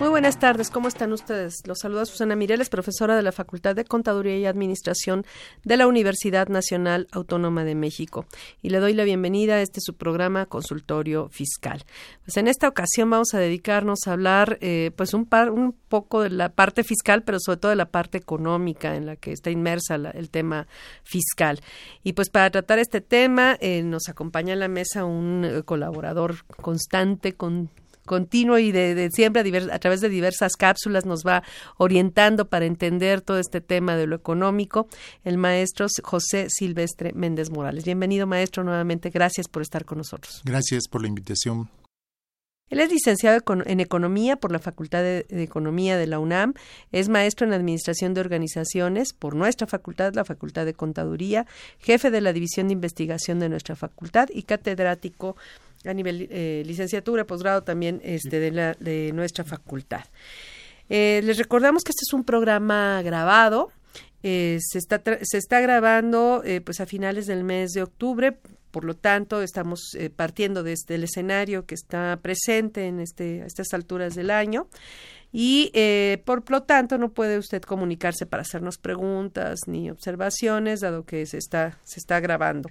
Muy buenas tardes, ¿cómo están ustedes? Los saluda Susana Mireles, profesora de la Facultad de Contaduría y Administración de la Universidad Nacional Autónoma de México. Y le doy la bienvenida a este su programa Consultorio Fiscal. Pues en esta ocasión vamos a dedicarnos a hablar eh, pues un, par- un poco de la parte fiscal, pero sobre todo de la parte económica en la que está inmersa el tema fiscal. Y pues para tratar este tema eh, nos acompaña en la mesa un eh, colaborador constante, con continuo y de, de siempre a, divers- a través de diversas cápsulas nos va orientando para entender todo este tema de lo económico, el maestro José Silvestre Méndez Morales. Bienvenido, maestro, nuevamente. Gracias por estar con nosotros. Gracias por la invitación. Él es licenciado en Economía por la Facultad de, Economía de la UNAM, es maestro en Administración de Organizaciones por nuestra facultad, la Facultad de Contaduría, jefe de la División de Investigación de nuestra facultad y catedrático a nivel eh, licenciatura, posgrado también este, de, la, de nuestra facultad. Eh, les recordamos que este es un programa grabado, eh, se, está se está grabando eh, pues a finales del mes de octubre, por lo tanto estamos eh, partiendo desde el escenario que está presente en este, a estas alturas del año. Y eh, por lo tanto no puede usted comunicarse para hacernos preguntas ni observaciones dado que se está se está grabando.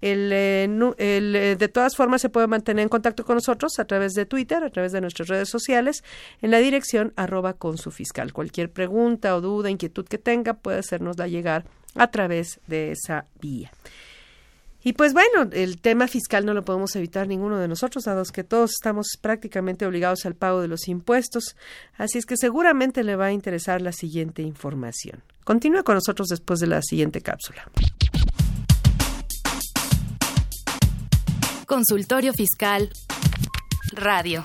El, eh, de todas formas se puede mantener en contacto con nosotros a través de Twitter a través de nuestras redes sociales en la dirección arroba con su fiscal. Cualquier pregunta o duda inquietud que tenga puede hacérnosla llegar a través de esa vía y pues bueno, el tema fiscal no lo podemos evitar ninguno de nosotros, dado que todos estamos prácticamente obligados al pago de los impuestos, así es que seguramente le va a interesar la siguiente información. Continúe con nosotros después de la siguiente cápsula. Consultorio Fiscal. Radio.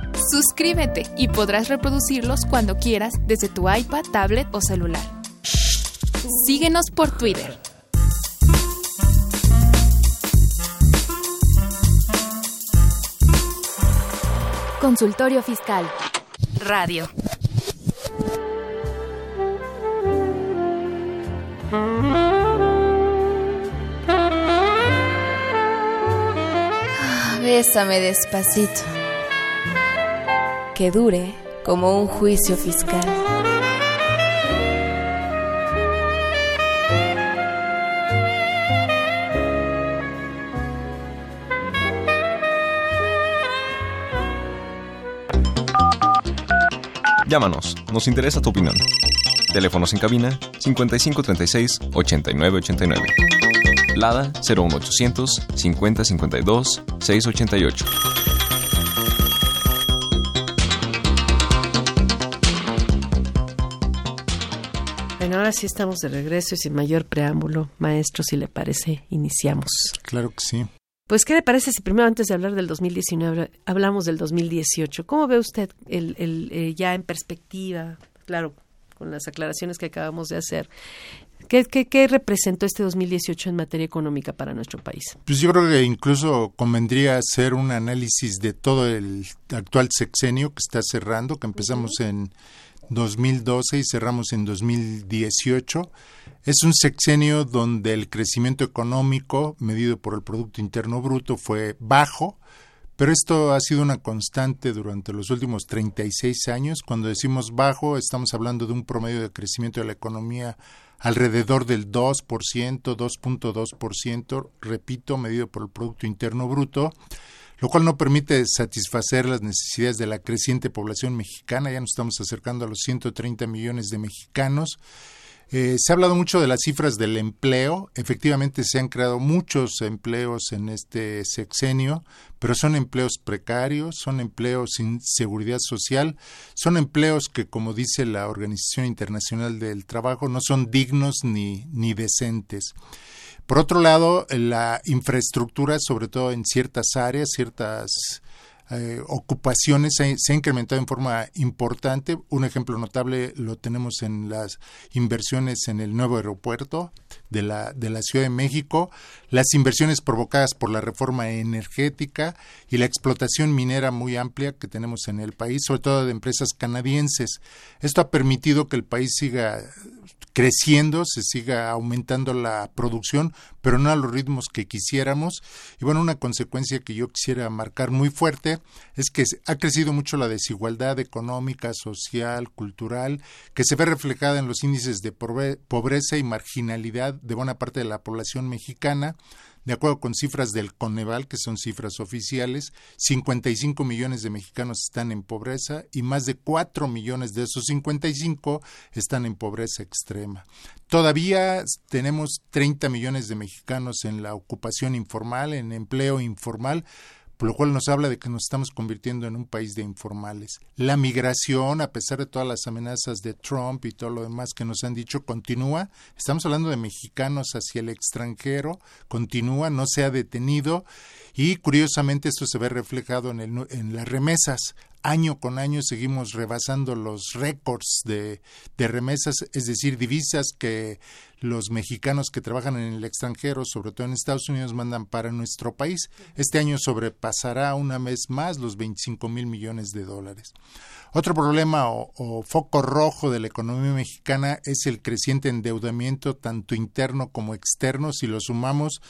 Suscríbete y podrás reproducirlos cuando quieras desde tu iPad, tablet o celular. Síguenos por Twitter. Consultorio Fiscal. Radio. Bésame despacito. Que dure como un juicio fiscal. Llámanos, nos interesa tu opinión. Teléfonos en cabina 5536 8989. Lada 01800 5052 688. Ahora sí estamos de regreso y sin mayor preámbulo, maestro, si le parece, iniciamos. Claro que sí. Pues, ¿qué le parece si primero, antes de hablar del 2019, hablamos del 2018? ¿Cómo ve usted el, el, eh, ya en perspectiva, claro, con las aclaraciones que acabamos de hacer? ¿Qué, qué, qué representó este 2018 en materia económica para nuestro país? Pues yo creo que incluso convendría hacer un análisis de todo el actual sexenio que está cerrando, que empezamos en 2012 y cerramos en 2018. Es un sexenio donde el crecimiento económico medido por el Producto Interno Bruto fue bajo, pero esto ha sido una constante durante los últimos 36 años. Cuando decimos bajo, estamos hablando de un promedio de crecimiento de la economía alrededor del 2%, 2.2%, repito, medido por el Producto Interno Bruto, lo cual no permite satisfacer las necesidades de la creciente población mexicana. Ya nos estamos acercando a los 130 millones de mexicanos eh, se ha hablado mucho de las cifras del empleo. Efectivamente, se han creado muchos empleos en este sexenio, pero son empleos precarios, son empleos sin seguridad social, son empleos que, como dice la Organización Internacional del Trabajo, no son dignos ni, ni decentes. Por otro lado, la infraestructura, sobre todo en ciertas áreas, ciertas eh, ocupaciones se, se, ha incrementado en forma importante. Un ejemplo notable lo tenemos en las inversiones en el nuevo aeropuerto de la, de la Ciudad de México, las inversiones provocadas por la reforma energética y la explotación minera muy amplia que tenemos en el país, sobre todo de empresas canadienses. Esto ha permitido que el país siga creciendo, se siga aumentando la producción, pero no a los ritmos que quisiéramos. Y bueno, una consecuencia que yo quisiera marcar muy fuerte es que ha crecido mucho la desigualdad económica, social, cultural, que se ve reflejada en los índices de pobreza y marginalidad de buena parte de la población mexicana. De acuerdo con cifras del Coneval, que son cifras oficiales, 55 millones de mexicanos están en pobreza y más de 4 millones de esos 55 están en pobreza extrema. Todavía tenemos 30 millones de mexicanos en la ocupación informal, en empleo informal, por lo cual nos habla de que nos estamos convirtiendo en un país de informales. La migración, a pesar de todas las amenazas de Trump y todo lo demás que nos han dicho, continúa. Estamos hablando de mexicanos hacia el extranjero, continúa, no se ha detenido y curiosamente esto se ve reflejado en, las remesas año con año seguimos rebasando los récords de, remesas, es decir, divisas que los mexicanos que trabajan en el extranjero, sobre todo en Estados Unidos, mandan para nuestro país. Este año sobrepasará una vez más los 25 mil millones de dólares. Otro problema o, o, foco rojo de la economía mexicana es el creciente endeudamiento tanto interno como externo. Si lo sumamos,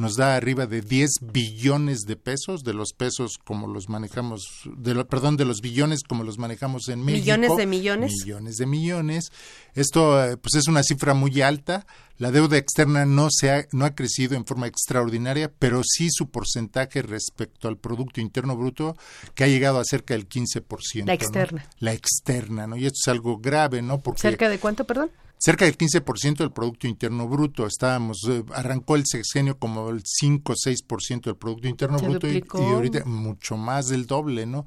nos da arriba de 10 billones de pesos, de los pesos como los manejamos, de lo, perdón, de los billones como los manejamos en México. Millones de millones. Millones de millones. Esto eh, pues es una cifra muy alta. La deuda externa no se ha, no ha crecido en forma extraordinaria, pero sí su porcentaje respecto al producto interno bruto que ha llegado a cerca del 15%. La externa. ¿no? La externa, ¿no? Y esto es algo grave, ¿no? Porque ¿Cerca de cuánto, perdón? cerca del 15% del Producto Interno Bruto. Estábamos, eh, arrancó el sexenio como el 5 o 6% del Producto Interno Se Bruto y, ahorita mucho más del doble, ¿no?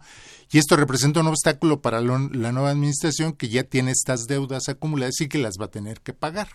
Y esto representa un obstáculo para lo, la nueva administración que ya tiene estas deudas acumuladas y que las va a tener que pagar.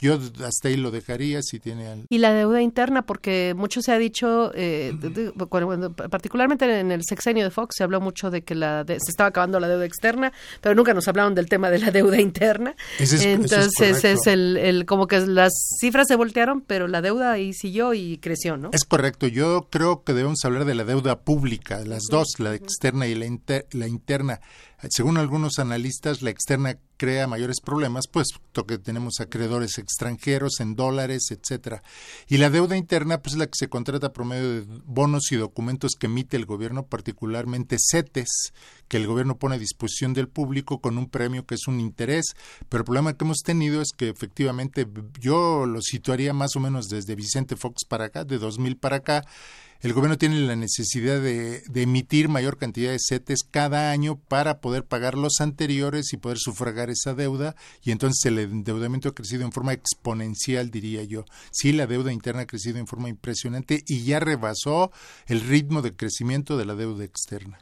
Yo hasta ahí lo dejaría si tiene... Y la deuda interna, porque mucho se ha dicho, eh, de, de, cuando, particularmente en el sexenio de Fox, se habló mucho de que la de, se estaba acabando la deuda externa, pero nunca nos hablaron del tema de la deuda interna. Ese es, Entonces es, es el, el, como que las cifras se voltearon, pero la deuda ahí siguió y creció, ¿no? Es correcto. Yo creo que debemos hablar de la deuda pública, las dos, la externa y la, inter, la interna. Según algunos analistas, la externa crea mayores problemas, puesto que tenemos acreedores extranjeros en dólares, etcétera. Y la deuda interna, pues es la que se contrata por medio de bonos y documentos que emite el gobierno, particularmente CETES, que el gobierno pone a disposición del público con un premio que es un interés. Pero el problema que hemos tenido es que efectivamente yo lo situaría más o menos desde Vicente Fox para acá, de 2000 para acá, el gobierno tiene la necesidad de, de, emitir mayor cantidad de CETES cada año para poder pagar los anteriores y poder sufragar esa deuda y entonces el endeudamiento ha crecido en forma exponencial, diría yo. Sí, la deuda interna ha crecido en forma impresionante y ya rebasó el ritmo de crecimiento de la deuda externa.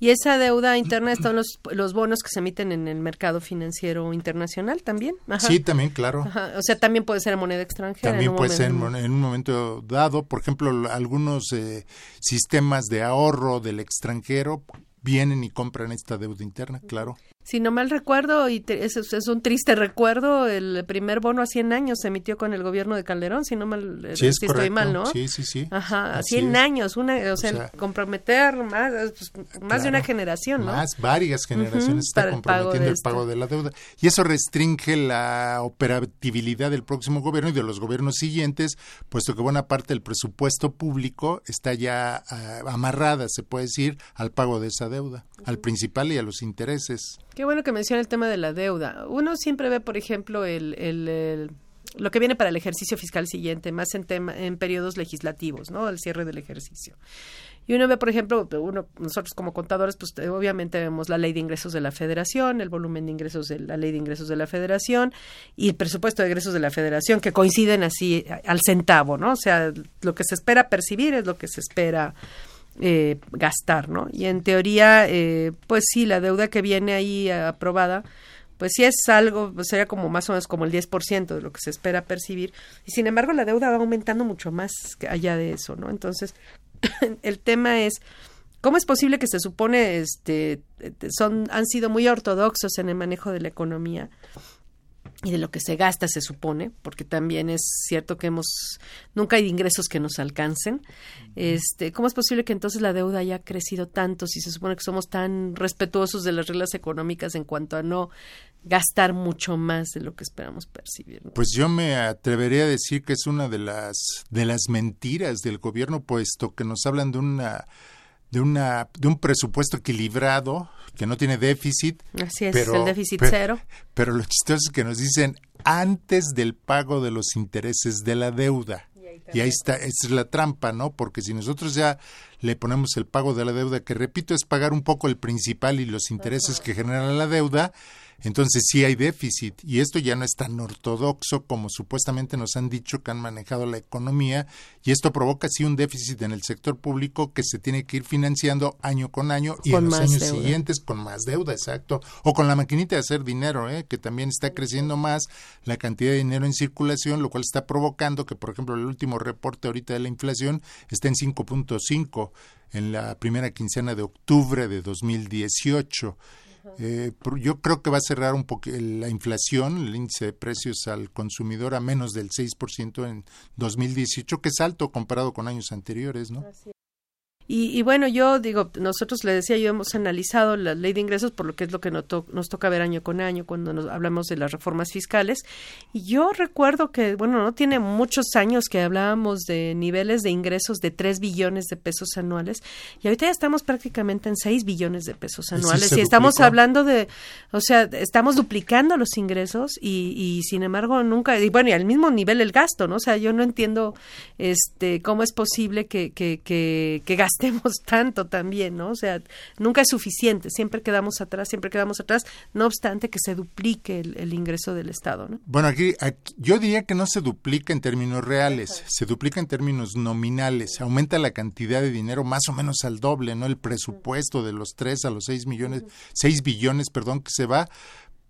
Y esa deuda interna están los, los bonos que se emiten en el mercado financiero internacional también. Ajá. Sí, también, claro. Ajá. O sea, también puede ser en moneda extranjera. También en puede ser en, en, un momento dado. Por ejemplo, algunos eh, sistemas de ahorro del extranjero vienen y compran esta deuda interna, claro. Si no mal recuerdo, y es, es, un triste recuerdo, el primer bono a 100 años se emitió con el gobierno de Calderón, si no mal eh, sí, estoy mal, ¿no? Sí, sí, sí. Ajá, a 100 años, una, o sea, comprometer más, pues, más de una generación, ¿no? Más, varias generaciones está comprometiendo el pago, de la deuda. Y eso restringe la operatividad del próximo gobierno y de los gobiernos siguientes, puesto que buena parte del presupuesto público está ya ah, amarrada, se puede decir, al pago de esa deuda, al principal y a los intereses. Qué bueno que menciona el tema de la deuda. Uno siempre ve, por ejemplo, el, el, lo que viene para el ejercicio fiscal siguiente, más en, tema, en periodos legislativos, ¿no? El cierre del ejercicio. Y uno ve, por ejemplo, uno, nosotros como contadores, pues obviamente vemos la ley de ingresos de la federación, el volumen de ingresos de la ley de ingresos de la federación y el presupuesto de ingresos de la federación que coinciden así al centavo, ¿no? O sea, lo que se espera percibir es lo que se espera eh, gastar, ¿no? Y en teoría, eh, pues sí, la deuda que viene ahí aprobada, pues sí es algo, pues sería como más o menos como el 10% de lo que se espera percibir. Y sin embargo, la deuda va aumentando mucho más allá de eso, ¿no? Entonces, el tema es, ¿cómo es posible que se supone, este, son, han sido muy ortodoxos en el manejo de la economía? Y de lo que se gasta se supone, porque también es cierto que hemos nunca hay ingresos que nos alcancen. Este, ¿cómo es posible que entonces la deuda haya crecido tanto si se supone que somos tan respetuosos de las reglas económicas en cuanto a no gastar mucho más de lo que esperamos percibir? Pues yo me atrevería a decir que es una de las de las mentiras del gobierno puesto que nos hablan de una de una de un presupuesto equilibrado que no tiene déficit. Así es, el déficit cero. Pero lo chistoso es que nos dicen antes del pago de los intereses de la deuda. Y ahí está, esa es la trampa, ¿no? Porque si nosotros ya le ponemos el pago de la deuda, que repito, es pagar un poco el principal y los intereses que genera la deuda, entonces sí hay déficit y esto ya no es tan ortodoxo como supuestamente nos han dicho que han manejado la economía y esto provoca sí un déficit en el sector público que se tiene que ir financiando año con año y en los años siguientes con más deuda, exacto, o con la maquinita de hacer dinero, ¿eh? que también está creciendo más la cantidad de dinero en circulación, lo cual está provocando que, por ejemplo, el último reporte ahorita de la inflación está en 5.5 en la primera quincena de octubre de 2018 eh, yo creo que va a cerrar un poco la inflación, el índice de precios al consumidor a menos del 6% en 2018, que es alto comparado con años anteriores, ¿no? Y, bueno, yo digo, nosotros le decía, yo hemos analizado la ley de ingresos por lo que es lo que nos, nos toca ver año con año cuando nos hablamos de las reformas fiscales. Y yo recuerdo que, bueno, no tiene muchos años que hablábamos de niveles de ingresos de 3 billones de pesos anuales y ahorita ya estamos prácticamente en 6 billones de pesos anuales. y estamos hablando de, o sea, estamos duplicando los ingresos y, y sin embargo nunca, y bueno, y al mismo nivel el gasto, ¿no? O sea, yo no entiendo este cómo es posible que, que, que, que gastemos tanto también, ¿no? O sea, nunca es suficiente, siempre quedamos atrás, siempre quedamos atrás, no obstante que se duplique el, ingreso del Estado, ¿no? Bueno, aquí, yo diría que no se duplica en términos reales, se duplica en términos nominales, aumenta la cantidad de dinero más o menos al doble, ¿no? El presupuesto de los 3 a los 6 millones, 6 billones, perdón, que se va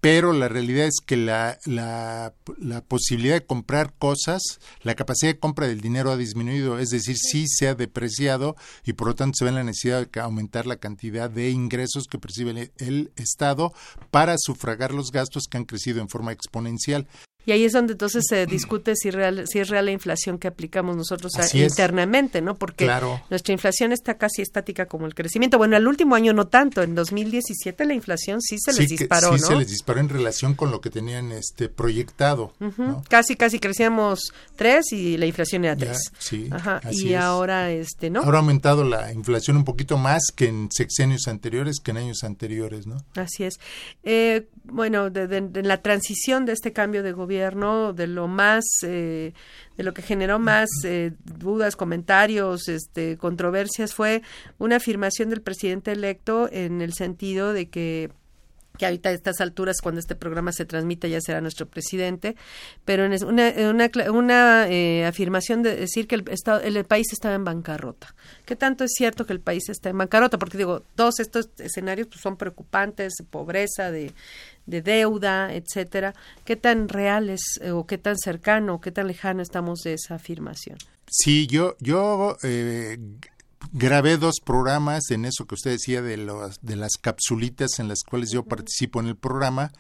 pero la realidad es que la, la, la, posibilidad de comprar cosas, la capacidad de compra del dinero ha disminuido, es decir, sí se ha depreciado y por lo tanto se ve la necesidad de aumentar la cantidad de ingresos que percibe el Estado para sufragar los gastos que han crecido en forma exponencial. Y ahí es donde entonces se discute si, real, si es real la inflación que aplicamos nosotros internamente, ¿no? Porque nuestra inflación está casi estática como el crecimiento. Bueno, el último año no tanto. En 2017 la inflación sí se les disparó, sí se les disparó en relación con lo que tenían este proyectado. Casi, casi crecíamos tres y la inflación era tres. sí, Ajá. Y ahora, este, ¿no? Ahora ha aumentado la inflación un poquito más que en sexenios anteriores, que en años anteriores, ¿no? Así es. Eh, bueno, de la transición de este cambio de gobierno de lo más, eh, de lo que generó más eh, dudas, comentarios, este, controversias, fue una afirmación del presidente electo en el sentido de que que ahorita a estas alturas, cuando este programa se transmita, ya será nuestro presidente, pero es una, una, una eh, afirmación de decir que el, estado, el, país estaba en bancarrota. ¿Qué tanto es cierto que el país está en bancarrota? Porque digo, todos estos escenarios pues, son preocupantes, pobreza, de, de deuda, etcétera. ¿Qué tan reales eh, o qué tan cercano o qué tan lejano estamos de esa afirmación? Sí, yo, yo eh, grabé dos programas en eso que usted decía de, los, de las capsulitas en las cuales yo participo en el programa,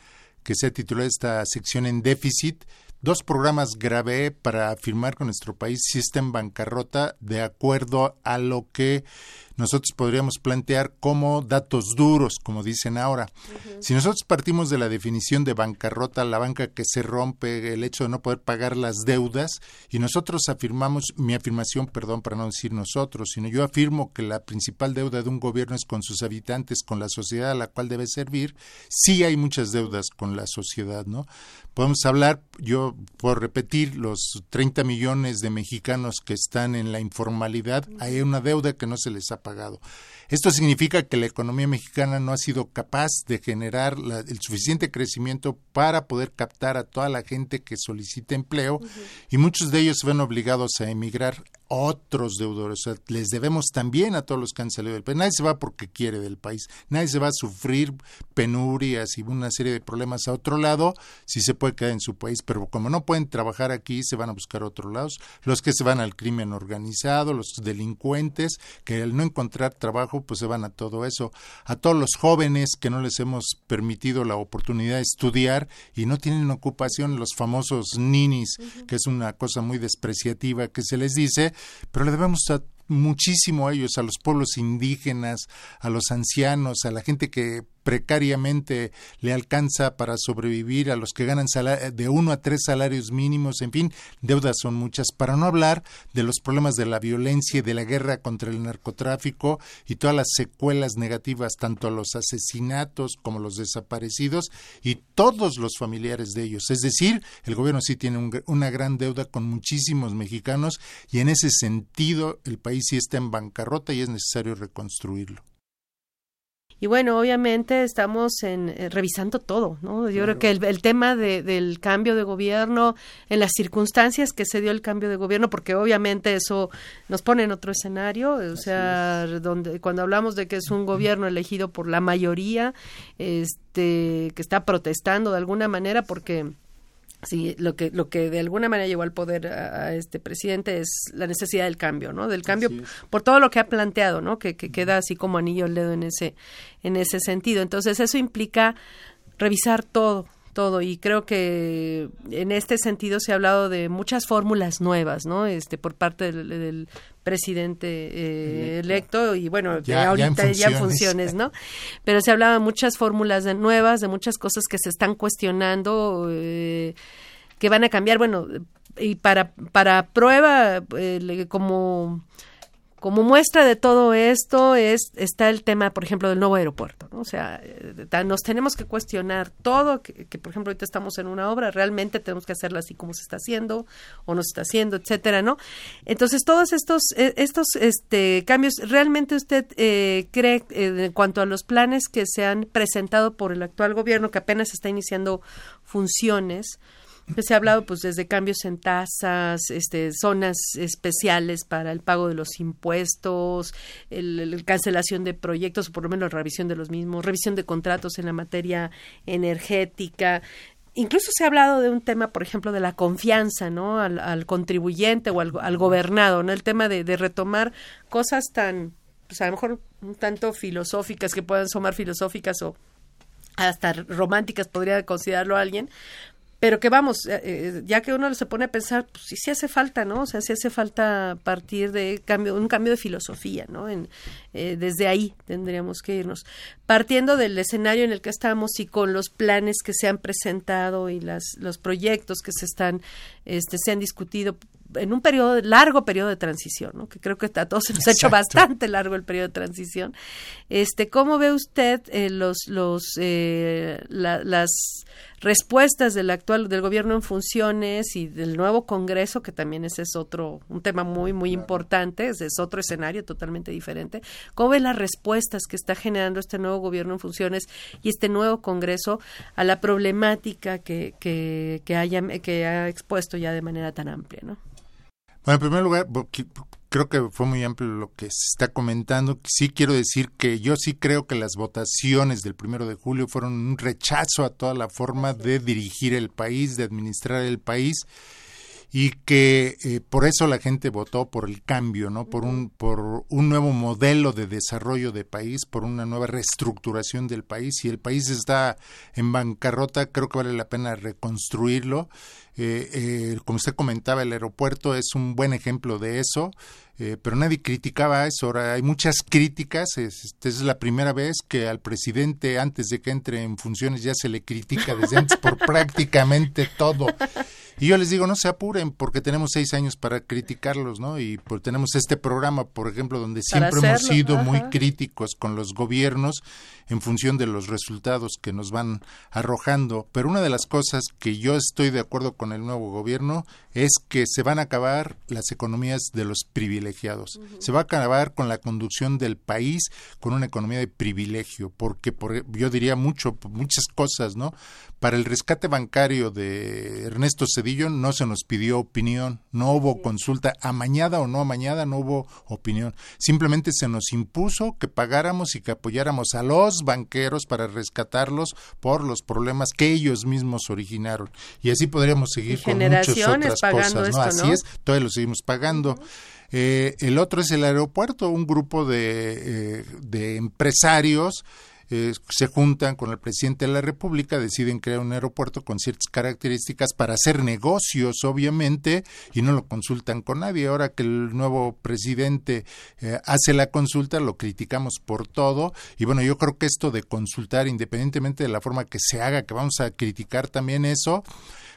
que se tituló esta sección en déficit. Dos programas grabé para afirmar que nuestro país sí está en bancarrota de acuerdo a lo que nosotros podríamos plantear como datos duros, como dicen ahora. Si nosotros partimos de la definición de bancarrota, la banca que se rompe, el hecho de no poder pagar las deudas, y nosotros afirmamos, mi afirmación, perdón, para no decir nosotros, sino yo afirmo que la principal deuda de un gobierno es con sus habitantes, con la sociedad a la cual debe servir, sí hay muchas deudas con la sociedad, ¿no? Podemos hablar, yo puedo repetir, los 30 millones de mexicanos que están en la informalidad, hay una deuda que no se les ha pagado. Esto significa que la economía mexicana no ha sido capaz de generar el suficiente crecimiento para poder captar a toda la gente que solicita empleo y muchos de ellos se ven obligados a emigrar otros deudores. les debemos también a todos los que han salido del país. Nadie se va porque quiere del país. Nadie se va a sufrir penurias y una serie de problemas a otro lado si se puede quedar en su país. Pero como no pueden trabajar aquí, se van a buscar otros lados. Los que se van al crimen organizado, los delincuentes, que al no encontrar trabajo, pues se van a todo eso. A todos los jóvenes que no les hemos permitido la oportunidad de estudiar y no tienen ocupación, los famosos ninis, que es una cosa muy despreciativa que se les dice, pero le debemos muchísimo a ellos, a los pueblos indígenas, a los ancianos, a la gente que precariamente le alcanza para sobrevivir, a los que ganan de uno a tres salarios mínimos, en fin, deudas son muchas, para no hablar de los problemas de la violencia y de la guerra contra el narcotráfico y todas las secuelas negativas, tanto los asesinatos como los desaparecidos y todos los familiares de ellos. Es decir, el gobierno sí tiene una gran deuda con muchísimos mexicanos y en ese sentido el país sí está en bancarrota y es necesario reconstruirlo. Y bueno, obviamente estamos en, eh, revisando todo, ¿no? Yo creo que el, tema del cambio de gobierno, en las circunstancias que se dio el cambio de gobierno, porque obviamente eso nos pone en otro escenario, o sea, donde cuando hablamos de que es un gobierno elegido por la mayoría, este, que está protestando de alguna manera porque Sí, lo que, lo que de alguna manera llevó al poder a, este presidente es la necesidad del cambio, ¿no? Del cambio por todo lo que ha planteado, ¿no? Que, que queda así como anillo el dedo en ese, en ese sentido. Entonces, eso implica revisar todo, todo y creo que en este sentido se ha hablado de muchas fórmulas nuevas no este por parte del, presidente eh, electo. y bueno ya, ahorita ya en, funciones no pero se ha hablado de muchas fórmulas de nuevas de muchas cosas que se están cuestionando eh, que van a cambiar bueno y para para prueba eh, como como muestra de todo esto es está el tema, por ejemplo, del nuevo aeropuerto. ¿no? O sea, eh, nos tenemos que cuestionar todo, que, por ejemplo ahorita estamos en una obra, realmente tenemos que hacerla así como se está haciendo o no se está haciendo, etcétera, ¿no? Entonces todos estos eh, estos este cambios, realmente usted eh, cree en cuanto a los planes que se han presentado por el actual gobierno que apenas está iniciando funciones se ha hablado pues desde cambios en tasas, este, zonas especiales para el pago de los impuestos, el, cancelación de proyectos o por lo menos revisión de los mismos, revisión de contratos en la materia energética, Incluso se ha hablado de un tema, por ejemplo, de la confianza, ¿no? Al, contribuyente o al, gobernado, ¿no? El tema de, retomar cosas tan, pues a lo mejor un tanto filosóficas, que puedan somar filosóficas o hasta románticas, podría considerarlo alguien, pero que vamos, eh, eh, ya que uno se pone a pensar, pues sí, sí hace falta, ¿no? O sea, sí hace falta partir de cambio, un cambio de filosofía, ¿no? En, eh, desde ahí tendríamos que irnos. Partiendo del escenario en el que estamos y con los planes que se han presentado y las, los proyectos que se están, este, se han discutido en un periodo, largo periodo de transición, ¿no? que creo que a todos se nos ha hecho bastante largo el periodo de transición. Este, ¿Cómo ve usted eh, los, los, eh, las respuestas del actual del gobierno en funciones y del nuevo Congreso, que también ese es otro, un tema muy, muy importante, ese es otro escenario totalmente diferente? ¿Cómo ve las respuestas que está generando este nuevo gobierno en funciones y este nuevo Congreso a la problemática que, que, que, haya, que ha expuesto ya de manera tan amplia, ¿no? Bueno, en primer lugar, creo que fue muy amplio lo que se está comentando. Sí quiero decir que yo sí creo que las votaciones del primero de julio fueron un rechazo a toda la forma de dirigir el país, de administrar el país y que eh, por eso la gente votó por el cambio, ¿no? Por un por un nuevo modelo de desarrollo de país, por una nueva reestructuración del país. Si el país está en bancarrota, creo que vale la pena reconstruirlo. Eh, eh, como usted comentaba, el aeropuerto es un buen ejemplo de eso. Eh, pero nadie criticaba eso. Ahora hay muchas críticas. Esta es la primera vez que al presidente, antes de que entre en funciones, ya se le critica desde antes por prácticamente todo. Y yo les digo, no se apuren, porque tenemos seis años para criticarlos, ¿no? Y pues tenemos este programa, por ejemplo, donde siempre hemos sido muy críticos con los gobiernos en función de los resultados que nos van arrojando. Pero una de las cosas que yo estoy de acuerdo con el nuevo gobierno es que se van a acabar las economías de los privilegiados. Se va a acabar con la conducción del país con una economía de privilegio, porque por, yo diría mucho, muchas cosas, ¿no? Para el rescate bancario de Ernesto Cedillo no se nos pidió opinión, no hubo consulta, amañada o no amañada, no hubo opinión. Simplemente se nos impuso que pagáramos y que apoyáramos a los banqueros para rescatarlos por los problemas que ellos mismos originaron. Y así podríamos seguir con muchas otras cosas, ¿no? Así es, todavía lo seguimos pagando. Eh, el otro es el aeropuerto, un grupo de, eh, de empresarios eh, se juntan con el presidente de la República, deciden crear un aeropuerto con ciertas características para hacer negocios, obviamente, y no lo consultan con nadie. Ahora que el nuevo presidente eh, hace la consulta, lo criticamos por todo. Y bueno, yo creo que esto de consultar, independientemente de la forma que se haga, que vamos a criticar también eso,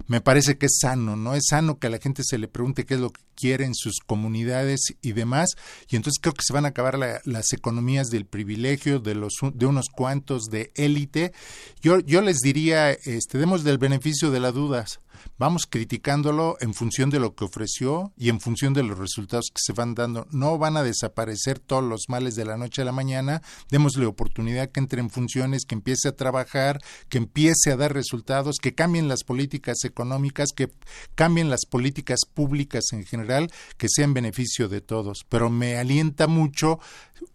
me parece que es sano, ¿no? Es sano que a la gente se le pregunte qué es lo que quiere en sus comunidades y demás, y entonces creo que se van a acabar las economías del privilegio de los de unos cuantos de élite. Yo yo les diría, este demos del beneficio de las dudas vamos criticándolo en función de lo que ofreció y en función de los resultados que se van dando. No van a desaparecer todos los males de la noche a la mañana, démosle oportunidad que entre en funciones, que empiece a trabajar, que empiece a dar resultados, que cambien las políticas económicas, que cambien las políticas públicas en general, que sean beneficio de todos. Pero me alienta mucho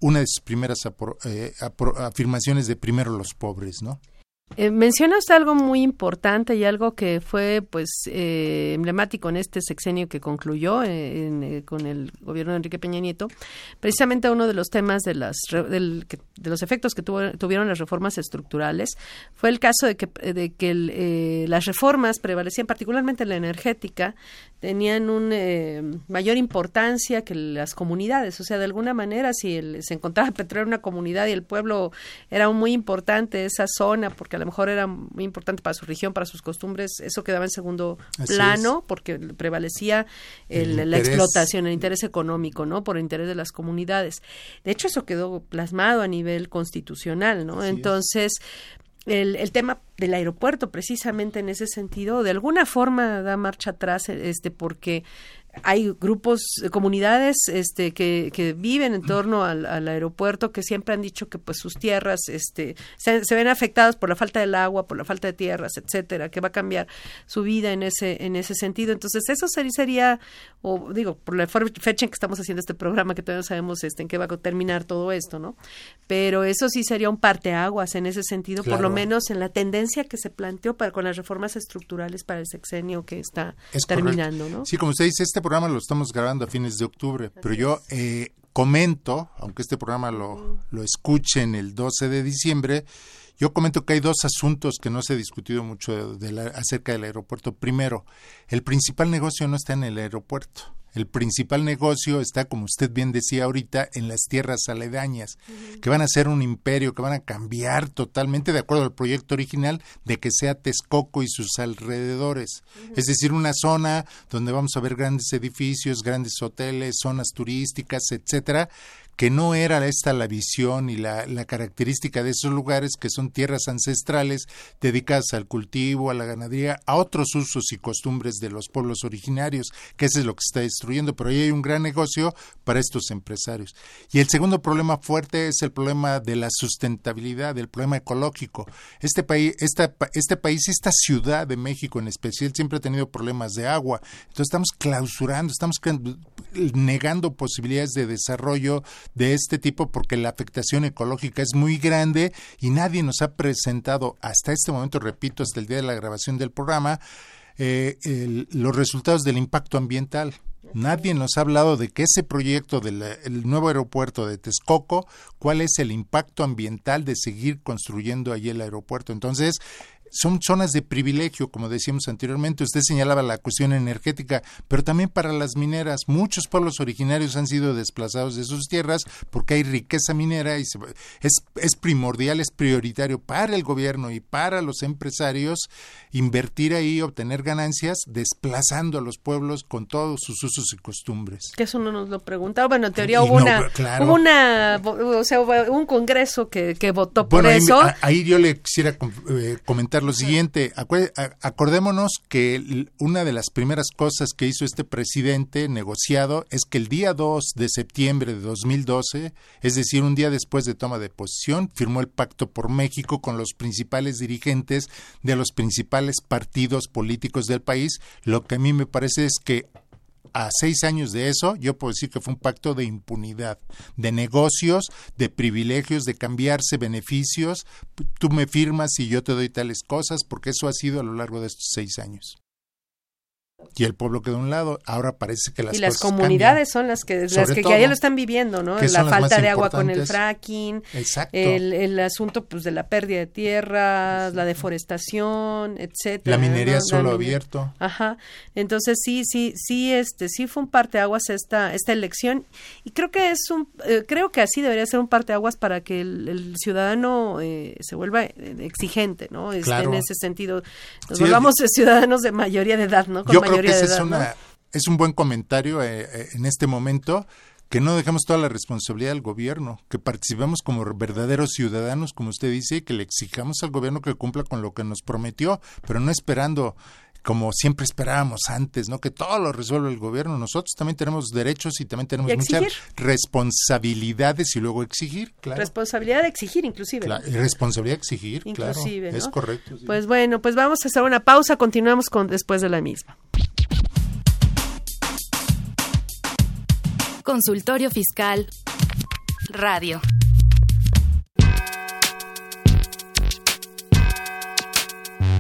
una de sus primeras eh, afirmaciones de primero los pobres, ¿no? Eh, mencionas algo muy importante y algo que fue pues eh, emblemático en este sexenio que concluyó eh, con el gobierno de Enrique Peña Nieto. Precisamente uno de los temas de, las, de los efectos que tuvieron las reformas estructurales fue el caso de que, de que las reformas prevalecían, particularmente la energética, tenían una mayor importancia que las comunidades. O sea, de alguna manera, si se encontraba petróleo en una comunidad y el pueblo era muy importante esa zona, porque lo mejor era muy importante para su región, para sus costumbres, eso quedaba en segundo plano porque prevalecía la explotación, el interés económico, ¿no? Por el interés de las comunidades. De hecho, eso quedó plasmado a nivel constitucional, ¿no? Entonces, el, el, tema del aeropuerto precisamente en ese sentido de alguna forma da marcha atrás este porque hay grupos, comunidades este, que, que viven en torno al, aeropuerto que siempre han dicho que pues sus tierras este, se, ven afectadas por la falta del agua, por la falta de tierras, etcétera, que va a cambiar su vida en ese, en ese sentido. Entonces, eso sería, o digo, por la fecha en que estamos haciendo este programa, que todavía no sabemos este, en qué va a terminar todo esto, ¿no? Pero eso sí sería un parteaguas en ese sentido, por lo menos en la tendencia que se planteó para con las reformas estructurales para el sexenio que está terminando, ¿no? Sí, como usted dice, este programa lo estamos grabando a fines de octubre, pero yo eh, comento, aunque este programa lo, lo escuchen el 12 de diciembre, yo comento que hay dos asuntos que no se ha discutido mucho acerca del aeropuerto. Primero, el principal negocio no está en el aeropuerto. El principal negocio está, como usted bien decía ahorita, en las tierras aledañas, que van a ser un imperio, que van a cambiar totalmente de acuerdo al proyecto original de que sea Texcoco y sus alrededores. Es decir, una zona donde vamos a ver grandes edificios, grandes hoteles, zonas turísticas, etcétera, que no era esta la visión y la, la, característica de esos lugares que son tierras ancestrales dedicadas al cultivo, a la ganadería, a otros usos y costumbres de los pueblos originarios, que ese es lo que está destruyendo, pero ahí hay un gran negocio para estos empresarios. Y el segundo problema fuerte es el problema de la sustentabilidad, el problema ecológico. Este país, esta, este país, esta ciudad de México en especial, siempre ha tenido problemas de agua. Entonces estamos clausurando, estamos negando posibilidades de desarrollo de este tipo porque la afectación ecológica es muy grande y nadie nos ha presentado hasta este momento, repito, hasta el día de la grabación del programa, eh, los resultados del impacto ambiental. Nadie nos ha hablado de que ese proyecto del nuevo aeropuerto de Texcoco, cuál es el impacto ambiental de seguir construyendo allí el aeropuerto. Entonces, son zonas de privilegio, como decíamos anteriormente. Usted señalaba la cuestión energética, pero también para las mineras. Muchos pueblos originarios han sido desplazados de sus tierras porque hay riqueza minera y es, es primordial, es prioritario para el gobierno y para los empresarios invertir ahí, obtener ganancias, desplazando a los pueblos con todos sus usos y costumbres. Que eso no nos lo preguntaba. Bueno, en teoría hubo, una, hubo una, o sea, hubo un congreso que, que votó por eso. Ahí, yo le quisiera eh, lo siguiente, acordémonos que una de las primeras cosas que hizo este presidente negociado es que el día 2 de septiembre de 2012, es decir, un día después de toma de posición, firmó el pacto por México con los principales dirigentes de los principales partidos políticos del país. Lo que a mí me parece es que a seis años de eso, yo puedo decir que fue un pacto de impunidad, de negocios, de privilegios, de cambiarse beneficios. Tú me firmas y yo te doy tales cosas, porque eso ha sido a lo largo de estos seis años y el pueblo quedó a un lado. Ahora parece que las y las comunidades son las que las que, ya lo están viviendo, ¿no? La falta de agua con el fracking, el, el, asunto pues de la pérdida de tierras, la deforestación, etcétera. La minería solo abierto. Ajá. Entonces sí, sí, sí, este, sí fue un parteaguas esta esta elección y creo que es un, eh, creo que así debería ser un parteaguas para que el, ciudadano eh, se vuelva eh, exigente, ¿no? Este, En ese sentido, nos volvamos ciudadanos de mayoría de edad, ¿no? Creo que ese es, una, es un buen comentario eh, eh, en este momento que no dejemos toda la responsabilidad al gobierno, que participemos como verdaderos ciudadanos, como usted dice, y que le exijamos al gobierno que cumpla con lo que nos prometió, pero no esperando como siempre esperábamos antes, ¿no? Que todo lo resuelve el gobierno. Nosotros también tenemos derechos y también tenemos muchas responsabilidades y luego exigir, claro. Responsabilidad de exigir, inclusive. responsabilidad de exigir, inclusive, claro. Es correcto. Pues bueno, pues vamos a hacer una pausa, continuamos con después de la misma. Consultorio Fiscal Radio.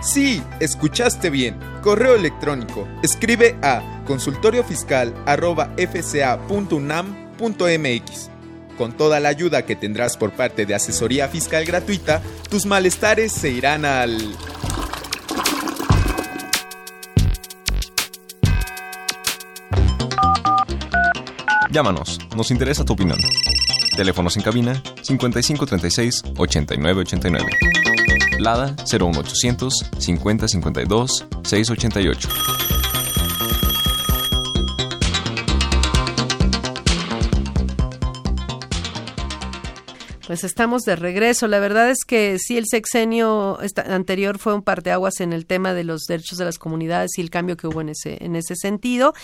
Sí, escuchaste bien. Correo electrónico. Escribe a consultoriofiscal.fca.unam.mx. Con toda la ayuda que tendrás por parte de asesoría fiscal gratuita, tus malestares se irán al... Llámanos, nos interesa tu opinión. Teléfonos en cabina 5536 8989. Lada 01800 5052 688. Pues estamos de regreso. La verdad es que sí, el sexenio anterior fue un parteaguas en el tema de los derechos de las comunidades y el cambio que hubo en ese, en ese sentido.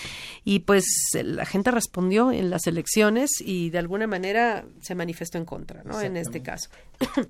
Y pues la gente respondió en las elecciones y de alguna manera se manifestó en contra, ¿no? En este caso.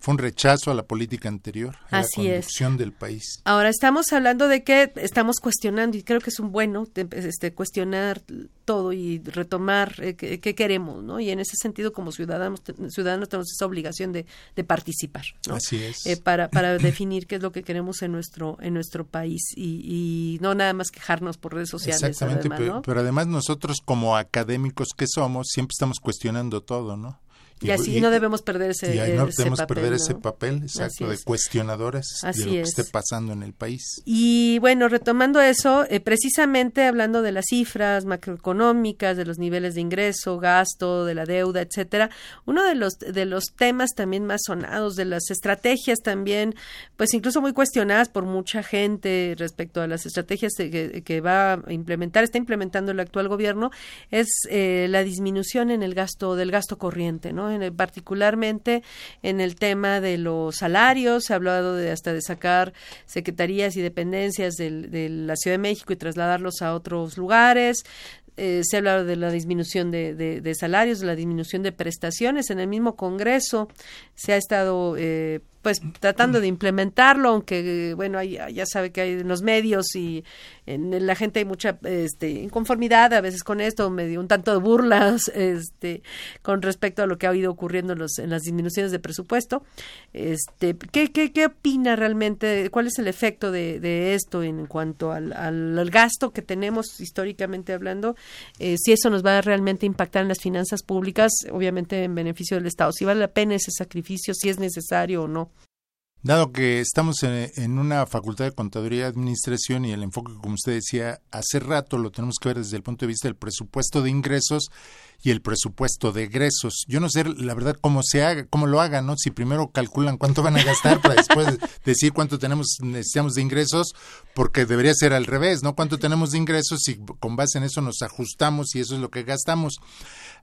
Fue un rechazo a la política anterior, a la conducción del país. Ahora estamos hablando de que estamos cuestionando y creo que es un bueno este, cuestionar todo y retomar eh, qué, queremos, ¿no? Y en ese sentido, como ciudadanos, ciudadanos tenemos obligación de, participar, ¿no? Así es. Eh, para, para definir qué es lo que queremos en nuestro en nuestro país y, no nada más quejarnos por redes sociales. Exactamente, pero, además nosotros como académicos que somos siempre estamos cuestionando todo, ¿no? Y, así no debemos perder ese, y no debemos perder ese papel, exacto, de cuestionadores así de lo que esté pasando en el país. Y bueno, retomando eso, eh, precisamente hablando de las cifras macroeconómicas, de los niveles de ingreso, gasto, de la deuda, etcétera, uno de los de los temas también más sonados, de las estrategias también, pues incluso muy cuestionadas por mucha gente respecto a las estrategias que, que va a implementar, está implementando el actual gobierno, es eh, la disminución en el gasto del gasto corriente, ¿no? En particularmente en el tema de los salarios, se ha hablado de hasta de sacar secretarías y dependencias de la Ciudad de México y trasladarlos a otros lugares, eh, se ha hablado de la disminución de, de, salarios, de la disminución de prestaciones. En el mismo Congreso se ha estado eh, pues tratando de implementarlo, aunque bueno, ya sabe que hay en los medios y en la gente hay mucha este, inconformidad a veces con esto, medio un tanto de burlas este, con respecto a lo que ha ido ocurriendo en, los, en las disminuciones de presupuesto. Este, ¿qué, qué, qué opina realmente? ¿Cuál es el efecto de, de esto en cuanto al, al, gasto que tenemos históricamente hablando? Eh, si eso nos va a realmente impactar en las finanzas públicas, obviamente en beneficio del Estado, si vale la pena ese sacrificio, si es necesario o no. Dado que estamos en, una facultad de contaduría y administración y el enfoque, como usted decía hace rato, lo tenemos que ver desde el punto de vista del presupuesto de ingresos y el presupuesto de egresos. Yo no sé, la verdad, cómo se haga, cómo lo hagan, ¿no? Si primero calculan cuánto van a gastar para después decir cuánto tenemos, necesitamos de ingresos, porque debería ser al revés, ¿no? Cuánto tenemos de ingresos y con base en eso nos ajustamos y eso es lo que gastamos.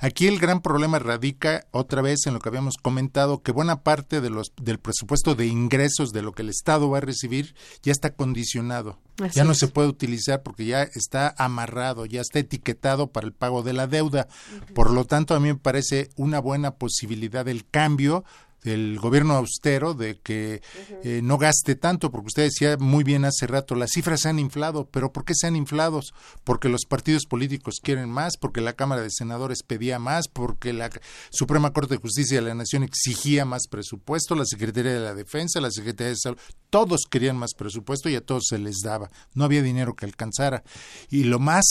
Aquí el gran problema radica otra vez en lo que habíamos comentado, que buena parte de los, del presupuesto de ingresos de lo que el Estado va a recibir ya está condicionado. Ya no se puede utilizar porque ya está amarrado, ya está etiquetado para el pago de la deuda. Por lo tanto, a mí me parece una buena posibilidad el cambio del gobierno austero de que eh, no gaste tanto, porque usted decía muy bien hace rato, las cifras se han inflado, pero ¿por qué se han inflado? Porque los partidos políticos quieren más, porque la Cámara de Senadores pedía más, porque la Suprema Corte de Justicia de la Nación exigía más presupuesto, la Secretaría de la Defensa, la Secretaría de Salud, todos querían más presupuesto y a todos se les daba, no había dinero que alcanzara. Y lo más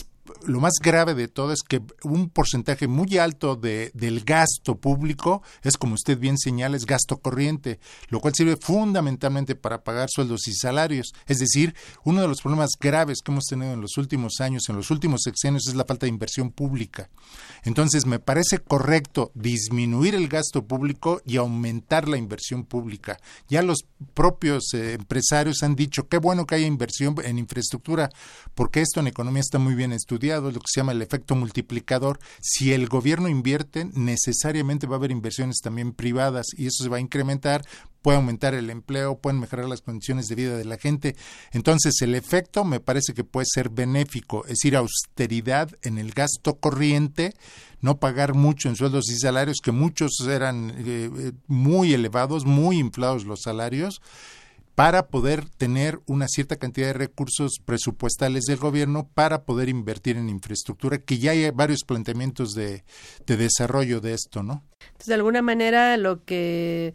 lo más grave de todo es que un porcentaje muy alto de, del gasto público es, como usted bien señala, es gasto corriente, lo cual sirve fundamentalmente para pagar sueldos y salarios. Es decir, uno de los problemas graves que hemos tenido en los últimos años, en los últimos sexenios, es la falta de inversión pública. Entonces, me parece correcto disminuir el gasto público y aumentar la inversión pública. Ya los propios eh, empresarios han dicho, qué bueno que haya inversión en infraestructura, porque esto en economía está muy bien estudiado lo que se llama el efecto multiplicador. Si el gobierno invierte, necesariamente va a haber inversiones también privadas y eso se va a incrementar, puede aumentar el empleo, pueden mejorar las condiciones de vida de la gente. Entonces, el efecto me parece que puede ser benéfico, es decir, austeridad en el gasto corriente, no pagar mucho en sueldos y salarios, que muchos eran eh, eh, muy elevados, muy inflados los salarios para poder tener una cierta cantidad de recursos presupuestales del gobierno para poder invertir en infraestructura, que ya hay varios planteamientos de, de desarrollo de esto, ¿no? Entonces, de alguna manera, lo que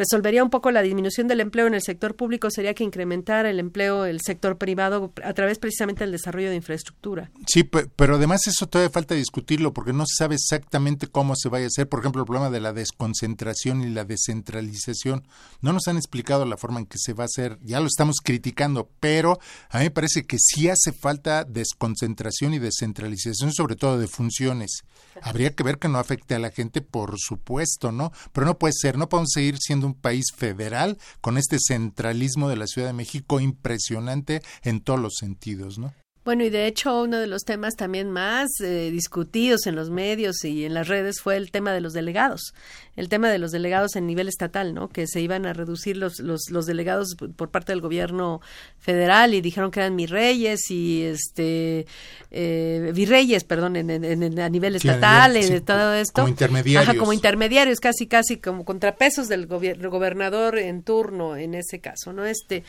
resolvería un poco la disminución del empleo en el sector público sería que incrementara el empleo el sector privado a través precisamente del desarrollo de infraestructura. Sí, pero además eso todavía falta discutirlo porque no se sabe exactamente cómo se vaya a hacer. Por ejemplo, el problema de la desconcentración y la descentralización. No nos han explicado la forma en que se va a hacer. Ya lo estamos criticando, pero a mí me parece que sí hace falta desconcentración y descentralización, sobre todo de funciones. Habría que ver que no afecte a la gente, por supuesto, ¿no? Pero no puede ser, no podemos seguir siendo un país federal con este centralismo de la Ciudad de México impresionante en todos los sentidos, ¿no? Bueno, y de hecho uno de los temas también más eh, discutidos en los medios y en las redes fue el tema de los delegados, el tema de los delegados en nivel estatal, ¿no? Que se iban a reducir los, los, los delegados por parte del gobierno federal y dijeron que eran mis reyes y este eh, virreyes, perdón, en, en, a nivel estatal y de todo esto. Como intermediarios. Ajá, como intermediarios, casi casi como contrapesos del gobernador en turno en ese caso, ¿no? Este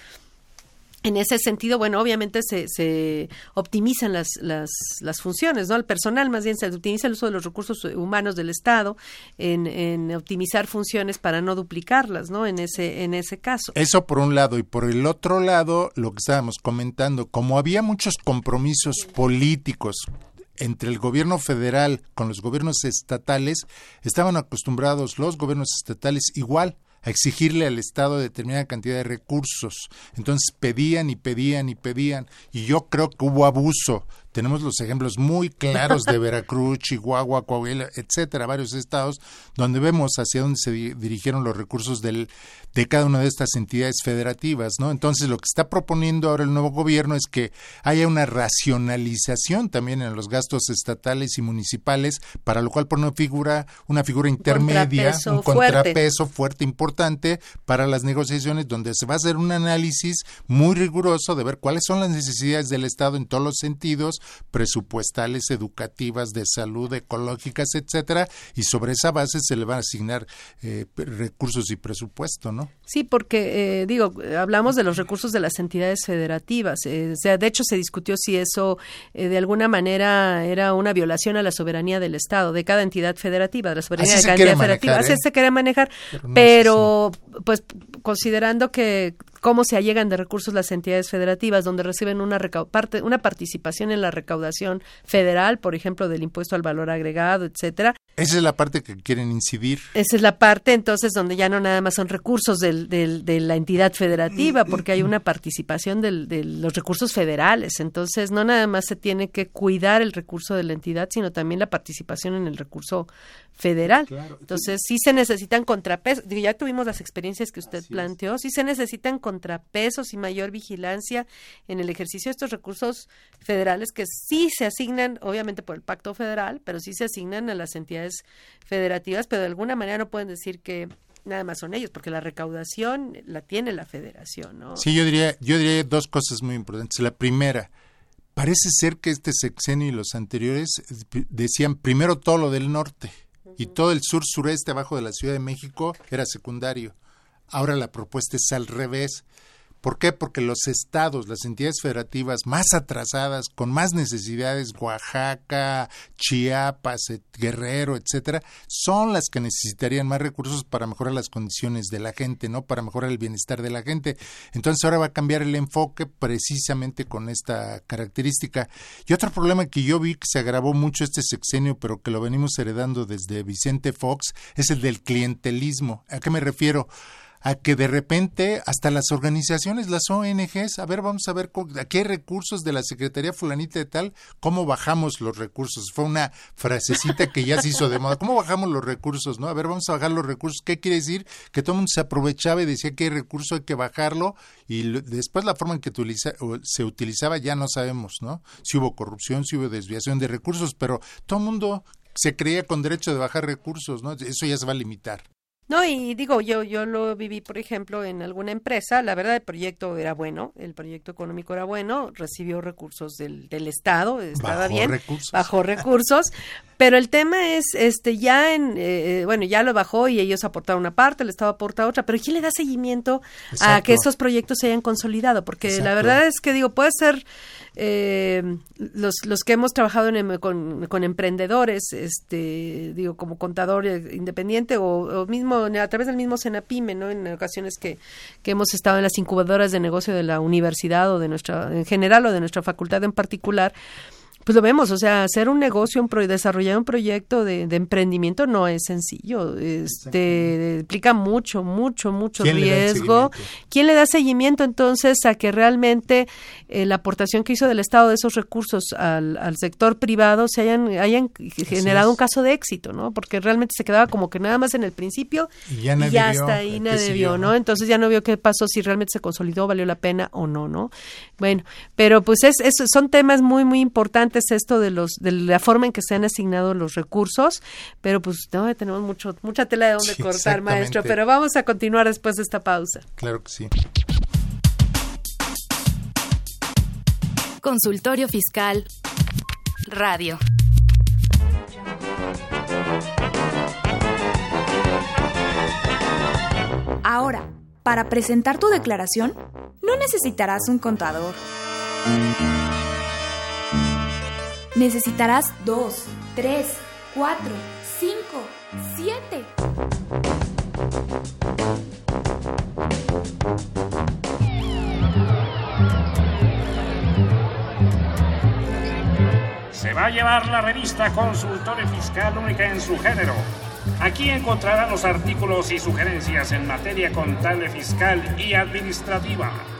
en ese sentido, bueno, obviamente se, se optimizan las, las, las, funciones, ¿no? El personal más bien se optimiza el uso de los recursos humanos del Estado en, en, optimizar funciones para no duplicarlas, ¿no? En ese, en ese caso. Eso por un lado. Y por el otro lado, lo que estábamos comentando, como había muchos compromisos políticos entre el gobierno federal con los gobiernos estatales, estaban acostumbrados los gobiernos estatales igual a exigirle al Estado determinada cantidad de recursos. Entonces pedían y pedían y pedían. Y yo creo que hubo abuso tenemos los ejemplos muy claros de Veracruz, Chihuahua, Coahuila, etcétera, varios estados, donde vemos hacia dónde se dirigieron los recursos del, de cada una de estas entidades federativas, ¿no? Entonces, lo que está proponiendo ahora el nuevo gobierno es que haya una racionalización también en los gastos estatales y municipales, para lo cual pone una figura, una figura intermedia, un contrapeso fuerte importante para las negociaciones, donde se va a hacer un análisis muy riguroso de ver cuáles son las necesidades del Estado en todos los sentidos presupuestales, educativas, de salud, ecológicas, etcétera, y sobre esa base se le van a asignar eh, recursos y presupuesto, ¿no? Sí, porque eh, digo, hablamos de los recursos de las entidades federativas. Eh, o sea, de hecho se discutió si eso de alguna manera era una violación a la soberanía del Estado, de cada entidad federativa, de la soberanía de cada entidad federativa. Así se quiere manejar, pero, pero pues considerando que cómo se allegan de recursos las entidades federativas, donde reciben una, parte, una participación en la recaudación federal, por ejemplo, del impuesto al valor agregado, etcétera. Esa es la parte que quieren incidir. Esa es la parte, entonces, donde ya no nada más son recursos del, de la entidad federativa, porque hay una participación de los recursos federales. Entonces, no nada más se tiene que cuidar el recurso de la entidad, sino también la participación en el recurso federal. Entonces, sí se necesitan contrapesos. Ya tuvimos las experiencias que usted planteó. Sí se necesitan contrapesos y mayor vigilancia en el ejercicio de estos recursos federales que sí se asignan, obviamente por el pacto federal, pero sí se asignan a las entidades federativas, pero de alguna manera no pueden decir que nada más son ellos, porque la recaudación la tiene la federación, ¿no? Sí, yo diría, yo diría dos cosas muy importantes. La primera, parece ser que este sexenio y los anteriores decían primero todo lo del norte y todo el sur sureste abajo de la Ciudad de México era secundario. Ahora la propuesta es al revés. ¿Por qué? Porque los estados, las entidades federativas más atrasadas, con más necesidades, Oaxaca, Chiapas, Guerrero, etcétera, son las que necesitarían más recursos para mejorar las condiciones de la gente, ¿no? Para mejorar el bienestar de la gente. Entonces ahora va a cambiar el enfoque precisamente con esta característica. Y otro problema que yo vi que se agravó mucho este sexenio, pero que lo venimos heredando desde Vicente Fox, es el del clientelismo. ¿A qué me refiero? A que de repente hasta las organizaciones, las ONGs, a ver, vamos a ver a qué recursos de la Secretaría Fulanita de tal, cómo bajamos los recursos. Fue una frasecita que ya se hizo de moda. ¿Cómo bajamos los recursos? ¿No? A ver, vamos a bajar los recursos. ¿Qué quiere decir? Que todo el mundo se aprovechaba y decía que hay recurso, hay que bajarlo, y después la forma en que se utilizaba ya no sabemos, ¿no? Si hubo corrupción, si hubo desviación de recursos, pero todo el mundo se creía con derecho de bajar recursos, ¿no? Eso ya se va a limitar. No, y digo, yo, yo lo viví, por ejemplo, en alguna empresa. La verdad, el proyecto era bueno, el proyecto económico era bueno, recibió recursos del, del Estado, estaba bien, recursos. bajó recursos. pero el tema es, este, ya en, eh, bueno, ya lo bajó y ellos aportaron una parte, el Estado aporta otra, pero ¿quién le da seguimiento a que esos proyectos se hayan consolidado? Porque la verdad es que, digo, puede ser eh, los, los que hemos trabajado con, con, emprendedores, este, digo, como contador independiente o, mismo a través del mismo Senapime, ¿no? En ocasiones que, que hemos estado en las incubadoras de negocio de la universidad o de nuestra, en general o de nuestra facultad en particular, pues lo vemos, o sea, hacer un negocio, un desarrollar un proyecto de, emprendimiento no es sencillo, este implica mucho, mucho, mucho riesgo. ¿Quién le da seguimiento entonces a que realmente eh, la aportación que hizo del Estado de esos recursos al, sector privado se hayan, hayan generado un caso de éxito, ¿no? Porque realmente se quedaba como que nada más en el principio y ya, y hasta ahí nadie vio, ¿no? Entonces ya no vio qué pasó, si realmente se consolidó, valió la pena o no, ¿no? Bueno, pero pues es, es son temas muy, muy importantes es esto de los de la forma en que se han asignado los recursos, pero pues no, tenemos mucho mucha tela de donde cortar, maestro, pero vamos a continuar después de esta pausa. Claro que sí. Consultorio Fiscal Radio. Ahora, para presentar tu declaración, no necesitarás un contador necesitarás 2, 3, 4, 5, 7. Se va llevar la revista Consultorio Fiscal única en su género. Aquí encontrará los artículos y sugerencias en materia contable, fiscal y administrativa.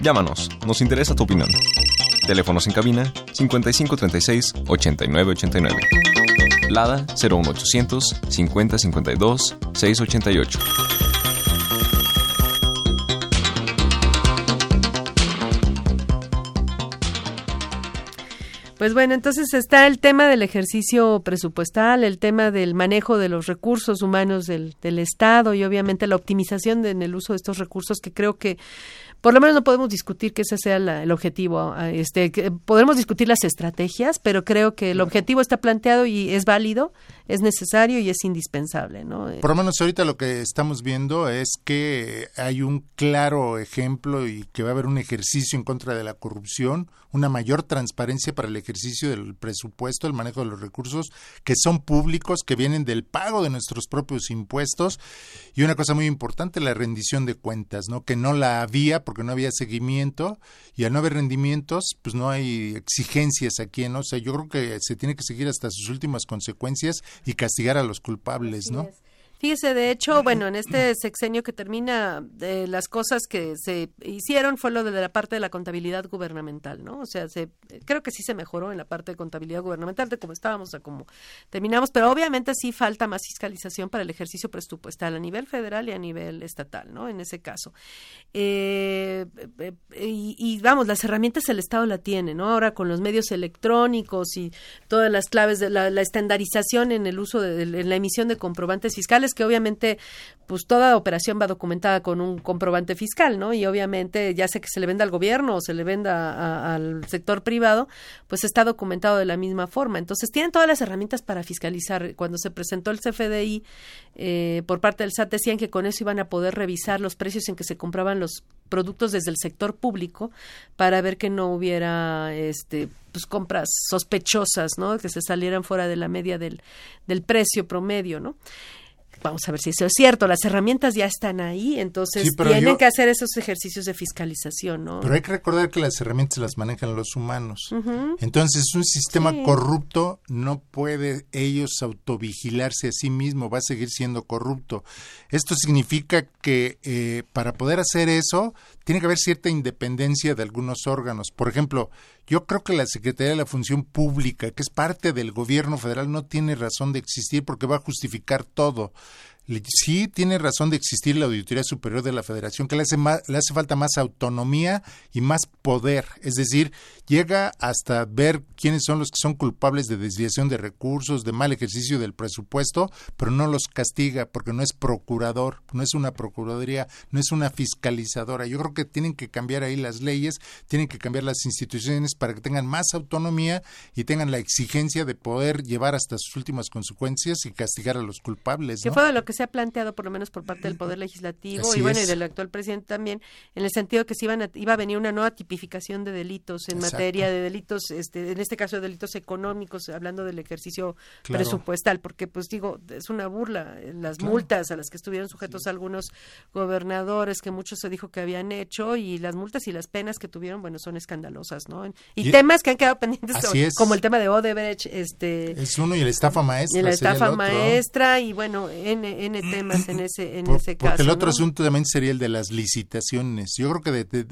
Llámanos, nos interesa tu opinión. Teléfonos en cabina 5536 8989. Lada 01800 5052 688. Pues bueno, entonces está el tema del ejercicio presupuestal, el tema del manejo de los recursos humanos del, del Estado y obviamente la optimización en el uso de estos recursos que creo que por lo menos no podemos discutir que ese sea el objetivo. Este, podemos discutir las estrategias, pero creo que el objetivo está planteado y es válido, es necesario y es indispensable. ¿no? Por lo menos ahorita lo que estamos viendo es que hay un claro ejemplo y que va a haber un ejercicio en contra de la corrupción, una mayor transparencia para el ejercicio del presupuesto, el manejo de los recursos que son públicos, que vienen del pago de nuestros propios impuestos y una cosa muy importante, la rendición de cuentas, ¿no? que no la había porque no había seguimiento y al no haber rendimientos, pues no hay exigencias aquí, ¿no? O sea, yo creo que se tiene que seguir hasta sus últimas consecuencias y castigar a los culpables, ¿no? Fíjese, de hecho, bueno, en este sexenio que termina, de las cosas que se hicieron fue lo de la parte de la contabilidad gubernamental, ¿no? O sea, se, creo que sí se mejoró en la parte de contabilidad gubernamental, de cómo estábamos a cómo terminamos, pero obviamente sí falta más fiscalización para el ejercicio presupuestal a nivel federal y a nivel estatal, ¿no? En ese caso. Eh, y, vamos, las herramientas el Estado la tiene, ¿no? Ahora con los medios electrónicos y todas las claves de la, estandarización en el uso de, en la emisión de comprobantes fiscales, que obviamente pues toda operación va documentada con un comprobante fiscal, ¿no? Y obviamente ya sea que se le venda al gobierno o se le venda al sector privado, pues está documentado de la misma forma. Entonces tienen todas las herramientas para fiscalizar. Cuando se presentó el CFDI eh, por parte del SAT decían que con eso iban a poder revisar los precios en que se compraban los productos desde el sector público para ver que no hubiera este pues compras sospechosas, ¿no? Que se salieran fuera de la media del, del precio promedio, ¿no? Vamos a ver si eso es cierto, las herramientas ya están ahí, entonces tienen que hacer esos ejercicios de fiscalización, ¿no? Pero hay que recordar que las herramientas las manejan los humanos. Entonces, un sistema corrupto no puede ellos autovigilarse a sí mismo, va a seguir siendo corrupto. Esto significa que eh, para poder hacer eso, tiene que haber cierta independencia de algunos órganos. Por ejemplo, yo creo que la Secretaría de la Función Pública, que es parte del gobierno federal, no tiene razón de existir porque va a justificar todo sí tiene razón de existir la Auditoría Superior de la Federación, que le hace, le hace falta más autonomía y más poder. Es decir, llega hasta ver quiénes son los que son culpables de desviación de recursos, de mal ejercicio del presupuesto, pero no los castiga porque no es procurador, no es una procuraduría, no es una fiscalizadora. Yo creo que tienen que cambiar ahí las leyes, tienen que cambiar las instituciones para que tengan más autonomía y tengan la exigencia de poder llevar hasta sus últimas consecuencias y castigar a los culpables. ¿no? fue lo que se ha planteado, por lo menos por parte del Poder Legislativo y bueno, y del actual presidente también, en el sentido que se iban a, iba a venir una nueva tipificación de delitos en materia de delitos, este, en este caso de delitos económicos, hablando del ejercicio presupuestal, porque pues digo, es una burla eh, las multas a las que estuvieron sujetos algunos gobernadores que muchos se dijo que habían hecho y las multas y las penas que tuvieron, bueno, son escandalosas, ¿no? Y, temas que han quedado pendientes, como el tema de Odebrecht, este... Es uno y la estafa maestra. Y la estafa maestra y bueno, en tiene temas en ese, en ese caso. Porque el otro asunto también sería el de las licitaciones. Yo creo que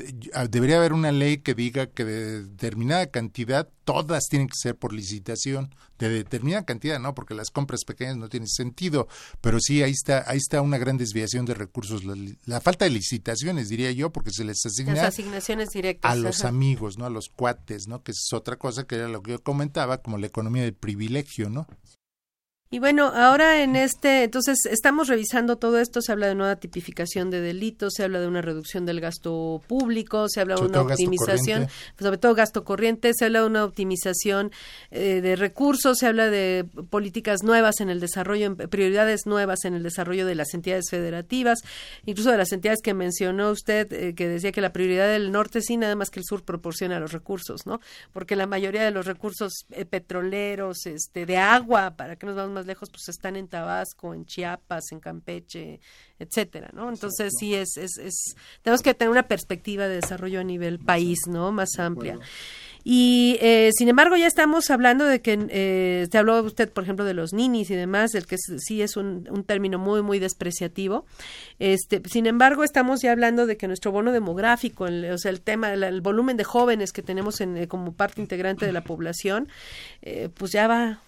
debería haber una ley que diga que de determinada cantidad todas tienen que ser por licitación de determinada cantidad, no, porque las compras pequeñas no tienen sentido, pero sí ahí está ahí está una gran desviación de recursos, la, falta de licitaciones diría yo, porque se les asigna las asignaciones directas a los amigos, no, a los cuates, no, que es otra cosa que era lo que yo comentaba como la economía del privilegio, ¿no? Y bueno, ahora en este, entonces estamos revisando todo esto, se habla de nueva tipificación de delitos, se habla de una reducción del gasto público, se habla de una optimización, sobre todo gasto corriente, se habla de una optimización eh, de recursos, se habla de políticas nuevas en el desarrollo, prioridades nuevas en el desarrollo de las entidades federativas, incluso de las entidades que mencionó usted, eh, que decía que la prioridad del norte sí, nada más que el sur proporciona los recursos, ¿no? Porque la mayoría de los recursos eh, petroleros, este, de agua, para que nos vamos más lejos, pues están en Tabasco, en Chiapas, en Campeche, etcétera, ¿no? Entonces sí es, es, es, tenemos que tener una perspectiva de desarrollo a nivel país, ¿no? Más amplia. Y eh, sin embargo ya estamos hablando de que eh, se habló usted, por ejemplo, de los ninis y demás, el que sí es un, un, término muy muy despreciativo. Este, sin embargo, estamos ya hablando de que nuestro bono demográfico, o sea, el tema, el, volumen de jóvenes que tenemos en, eh, como parte integrante de la población, eh, pues ya va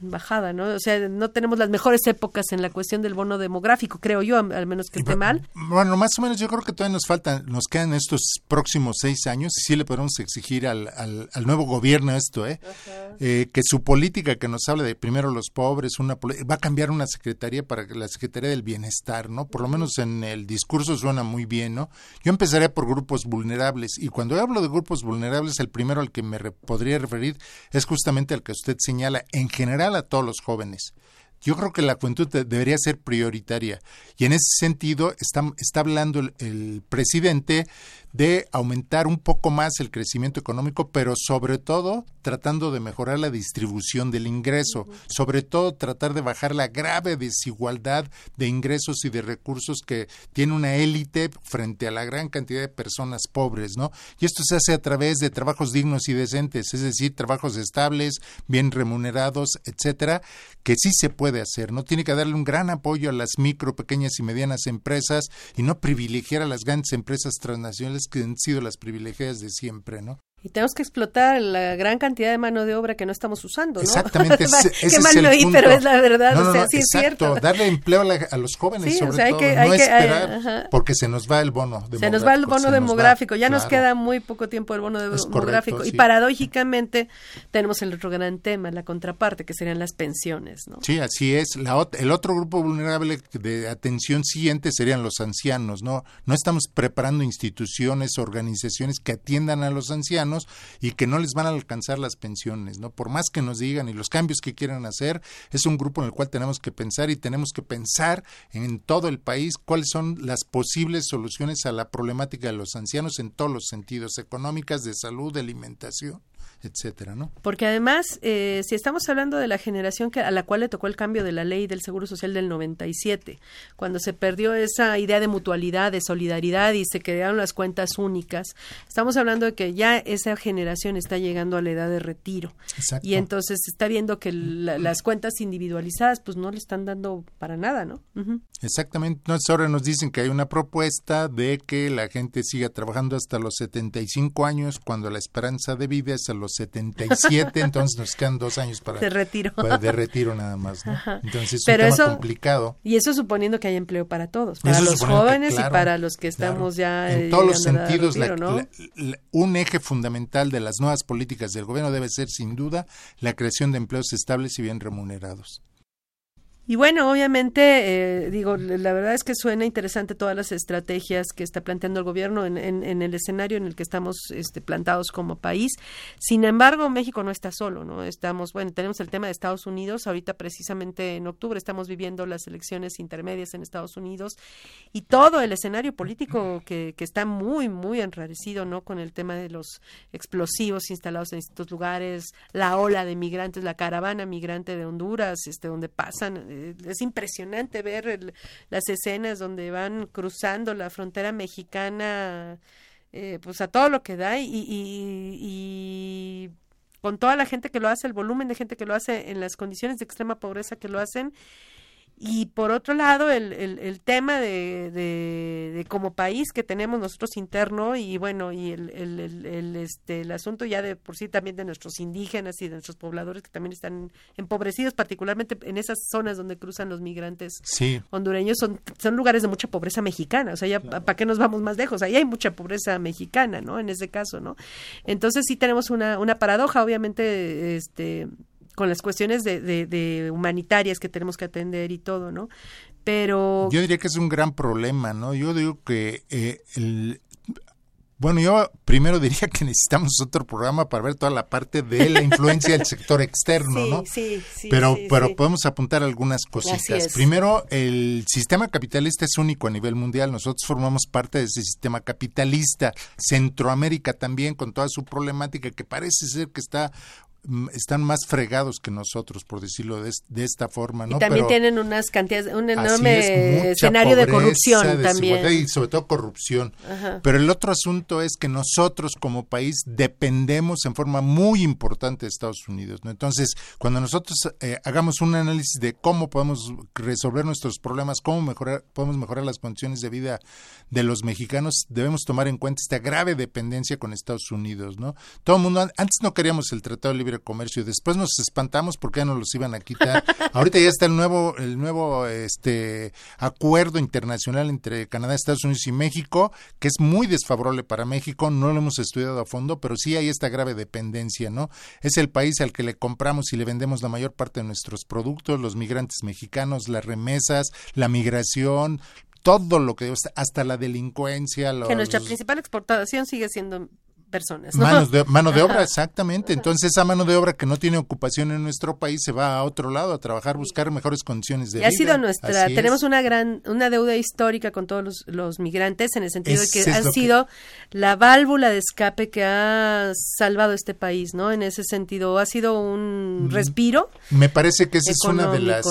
bajada, ¿no? O sea, no tenemos las mejores épocas en la cuestión del bono demográfico, creo yo, al menos que esté mal. Bueno, más o menos yo creo que todavía nos faltan, nos quedan estos próximos seis años y sí le podemos exigir al, al, nuevo gobierno esto, ¿eh? ¿eh? Que su política que nos habla de primero los pobres, una va a cambiar una secretaría para la Secretaría del Bienestar, ¿no? Por lo menos en el discurso suena muy bien, ¿no? Yo empezaré por grupos vulnerables y cuando hablo de grupos vulnerables, el primero al que me podría referir es justamente al que usted señala. En general, a todos los jóvenes. Yo creo que la juventud debería ser prioritaria y en ese sentido está, está hablando el, presidente de aumentar un poco más el crecimiento económico, pero sobre todo tratando de mejorar la distribución del ingreso, sobre todo tratar de bajar la grave desigualdad de ingresos y de recursos que tiene una élite frente a la gran cantidad de personas pobres, ¿no? Y esto se hace a través de trabajos dignos y decentes, es decir, trabajos estables, bien remunerados, etcétera, que sí se puede hacer, ¿no? Tiene que darle un gran apoyo a las micro, pequeñas y medianas empresas y no privilegiar a las grandes empresas transnacionales que han sido las privilegiadas de siempre, ¿no? Y tenemos que explotar la gran cantidad de mano de obra que no estamos usando, ¿no? Exactamente, ese, Qué mal lo oí, pero es la verdad, o sea, sí es cierto. darle empleo a, los jóvenes sobre todo, no esperar porque se nos va el bono demográfico. Se nos va el bono demográfico, ya nos queda muy poco tiempo el bono demográfico y paradójicamente tenemos el otro gran tema, la contraparte, que serían las pensiones, ¿no? Sí, así es. La, el otro grupo vulnerable de atención siguiente serían los ancianos, ¿no? No estamos preparando instituciones, organizaciones que atiendan a los ancianos y que no les van a alcanzar las pensiones, ¿no? Por más que nos digan y los cambios que quieran hacer, es un grupo en el cual tenemos que pensar y tenemos que pensar en todo el país cuáles son las posibles soluciones a la problemática de los ancianos en todos los sentidos, económicas, de salud, de alimentación etcétera, ¿no? Porque además, eh, si estamos hablando de la generación que, a la cual le tocó el cambio de la ley del Seguro Social del 97, cuando se perdió esa idea de mutualidad, de solidaridad y se crearon las cuentas únicas, estamos hablando de que ya esa generación está llegando a la edad de retiro. Y entonces está viendo que las cuentas individualizadas pues no le están dando para nada, ¿no? Exactamente. Entonces ahora nos dicen que hay una propuesta de que la gente siga trabajando hasta los 75 años cuando la esperanza de vida es a los 77, entonces nos quedan dos años para de retiro, de retiro nada más, Entonces es un tema complicado. Y eso suponiendo que hay empleo para todos, para los jóvenes y para los que estamos ya en todos los sentidos. un eje fundamental de las nuevas políticas del gobierno debe ser sin duda la creación de empleos estables y bien remunerados. Y bueno, obviamente, eh, digo, la verdad es que suena interesante todas las estrategias que está planteando el gobierno en, en, el escenario en el que estamos este, plantados como país. Sin embargo, México no está solo, ¿no? Estamos, bueno, tenemos el tema de Estados Unidos. Ahorita, precisamente en octubre, estamos viviendo las elecciones intermedias en Estados Unidos y todo el escenario político que, que está muy, muy enrarecido, ¿no? Con el tema de los explosivos instalados en distintos lugares, la ola de migrantes, la caravana migrante de Honduras, este, donde pasan es impresionante ver las escenas donde van cruzando la frontera mexicana, eh, pues a todo lo que da y, y, con toda la gente que lo hace, el volumen de gente que lo hace en las condiciones de extrema pobreza que lo hacen Y por otro lado, el, el, el tema de, de, de, como país que tenemos nosotros interno y bueno, y el, el, el, este, el asunto ya de por sí también de nuestros indígenas y de nuestros pobladores que también están empobrecidos, particularmente en esas zonas donde cruzan los migrantes sí. hondureños, son, son lugares de mucha pobreza mexicana. O sea, ya, claro. ¿para qué nos vamos más lejos? Ahí hay mucha pobreza mexicana, ¿no? En ese caso, ¿no? Entonces sí tenemos una, una paradoja, obviamente, este con las cuestiones de, de, de, humanitarias que tenemos que atender y todo, ¿no? Pero... Yo diría que es un gran problema, ¿no? Yo digo que eh, el... Bueno, yo primero diría que necesitamos otro programa para ver toda la parte de la influencia del sector externo, sí, ¿no? Sí, sí, pero sí, pero sí. podemos apuntar algunas cositas. Primero, el sistema capitalista es único a nivel mundial. Nosotros formamos parte de ese sistema capitalista. Centroamérica también, con toda su problemática, que parece ser que está están más fregados que nosotros, por decirlo de, de esta forma, ¿no? Y también Pero tienen unas cantidades, un enorme escenario de corrupción también. Y sobre todo corrupción. Ajá. Pero el otro asunto es que nosotros como país dependemos en forma muy importante de Estados Unidos, ¿no? Entonces, cuando nosotros eh, hagamos un análisis de cómo podemos resolver nuestros problemas, cómo mejorar, podemos mejorar las condiciones de vida de los mexicanos, debemos tomar en cuenta esta grave dependencia con Estados Unidos, ¿no? Todo el mundo, antes no queríamos el Tratado de Libre Comercio. Después nos espantamos porque ya nos los iban a quitar. Ahorita ya está el nuevo, el nuevo este acuerdo internacional entre Canadá, Estados Unidos y México, que es muy desfavorable para México. No lo hemos estudiado a fondo, pero sí hay esta grave dependencia, ¿no? Es el país al que le compramos y le vendemos la mayor parte de nuestros productos, los migrantes mexicanos, las remesas, la migración, todo lo que hasta la delincuencia. Los... Que nuestra principal exportación sigue siendo personas. ¿no? Manos de, mano de obra, exactamente. Entonces, esa mano de obra que no tiene ocupación en nuestro país se va a otro lado a trabajar, buscar mejores condiciones de y vida. ha sido nuestra, Así tenemos es. una gran, una deuda histórica con todos los, los migrantes en el sentido de que han que- sido la válvula de escape que ha salvado este país, ¿no? En ese sentido, ha sido un Mm. respiro Me parece que esa es una de las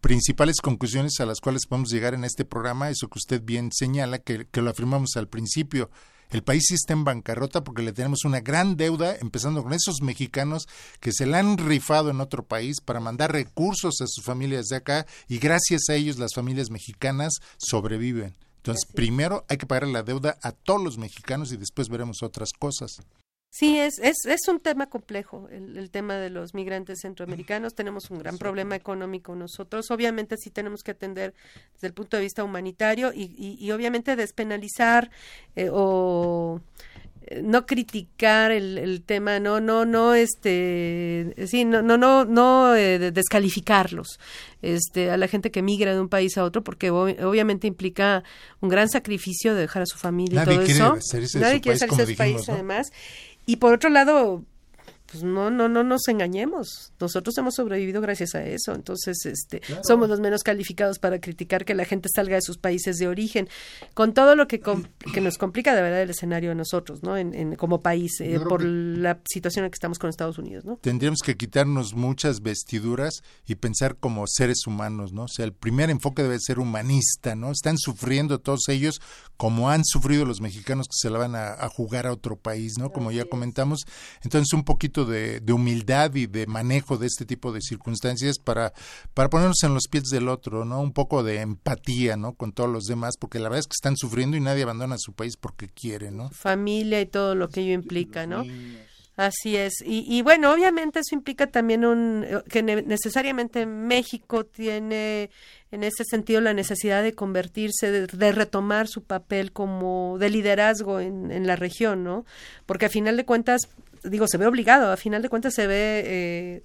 principales conclusiones a las cuales podemos llegar en este programa, eso que usted bien señala, que, que lo afirmamos al principio. El país sí está en bancarrota porque le tenemos una gran deuda, empezando con esos mexicanos que se la han rifado en otro país para mandar recursos a sus familias de acá y gracias a ellos las familias mexicanas sobreviven. Entonces, primero hay que pagar la deuda a todos los mexicanos y después veremos otras cosas. Sí, es, es, es un tema complejo, el, el tema de los migrantes centroamericanos. Tenemos un gran problema económico nosotros. Obviamente sí tenemos que atender desde el punto de vista humanitario y, y, y obviamente despenalizar eh, o eh, no criticar el, el tema, no, no, no, este, sí, no, no, no, no eh, de- descalificarlos, este, a la gente que migra de un país a otro, porque ob- obviamente implica un gran sacrificio de dejar a su familia Nadie y todo quiere eso. salirse de Nadie quiere país, salirse de su país, además. Y por otro lado, pues no, no, no nos engañemos. Nosotros hemos sobrevivido gracias a eso. Entonces, este, somos los menos calificados para criticar que la gente salga de sus países de origen, con todo lo que, com- que nos complica de verdad el escenario a nosotros, ¿no? En, en- como país, eh, por la situación en que estamos con Estados Unidos, ¿no? tendríamos que quitarnos muchas vestiduras y pensar como seres humanos, ¿no? O sea, el primer enfoque debe ser humanista, ¿no? Están sufriendo todos ellos como han sufrido los mexicanos que se la van a, a jugar a otro país, ¿no? Como ya comentamos. Entonces, un poquito de, de humildad y de manejo de este tipo de circunstancias para, para ponernos en los pies del otro, ¿no? Un poco de empatía, ¿no? Con todos los demás, porque la verdad es que están sufriendo y nadie abandona su país porque quiere, ¿no? familia y todo lo que ello implica, ¿no? Así es. Y, y bueno, obviamente eso implica también un eh, que ne- necesariamente México tiene en ese sentido la necesidad de convertirse, de, de retomar su papel como de liderazgo en, en la región, ¿no? Porque a final de cuentas, digo, se ve obligado, a final de cuentas se ve eh,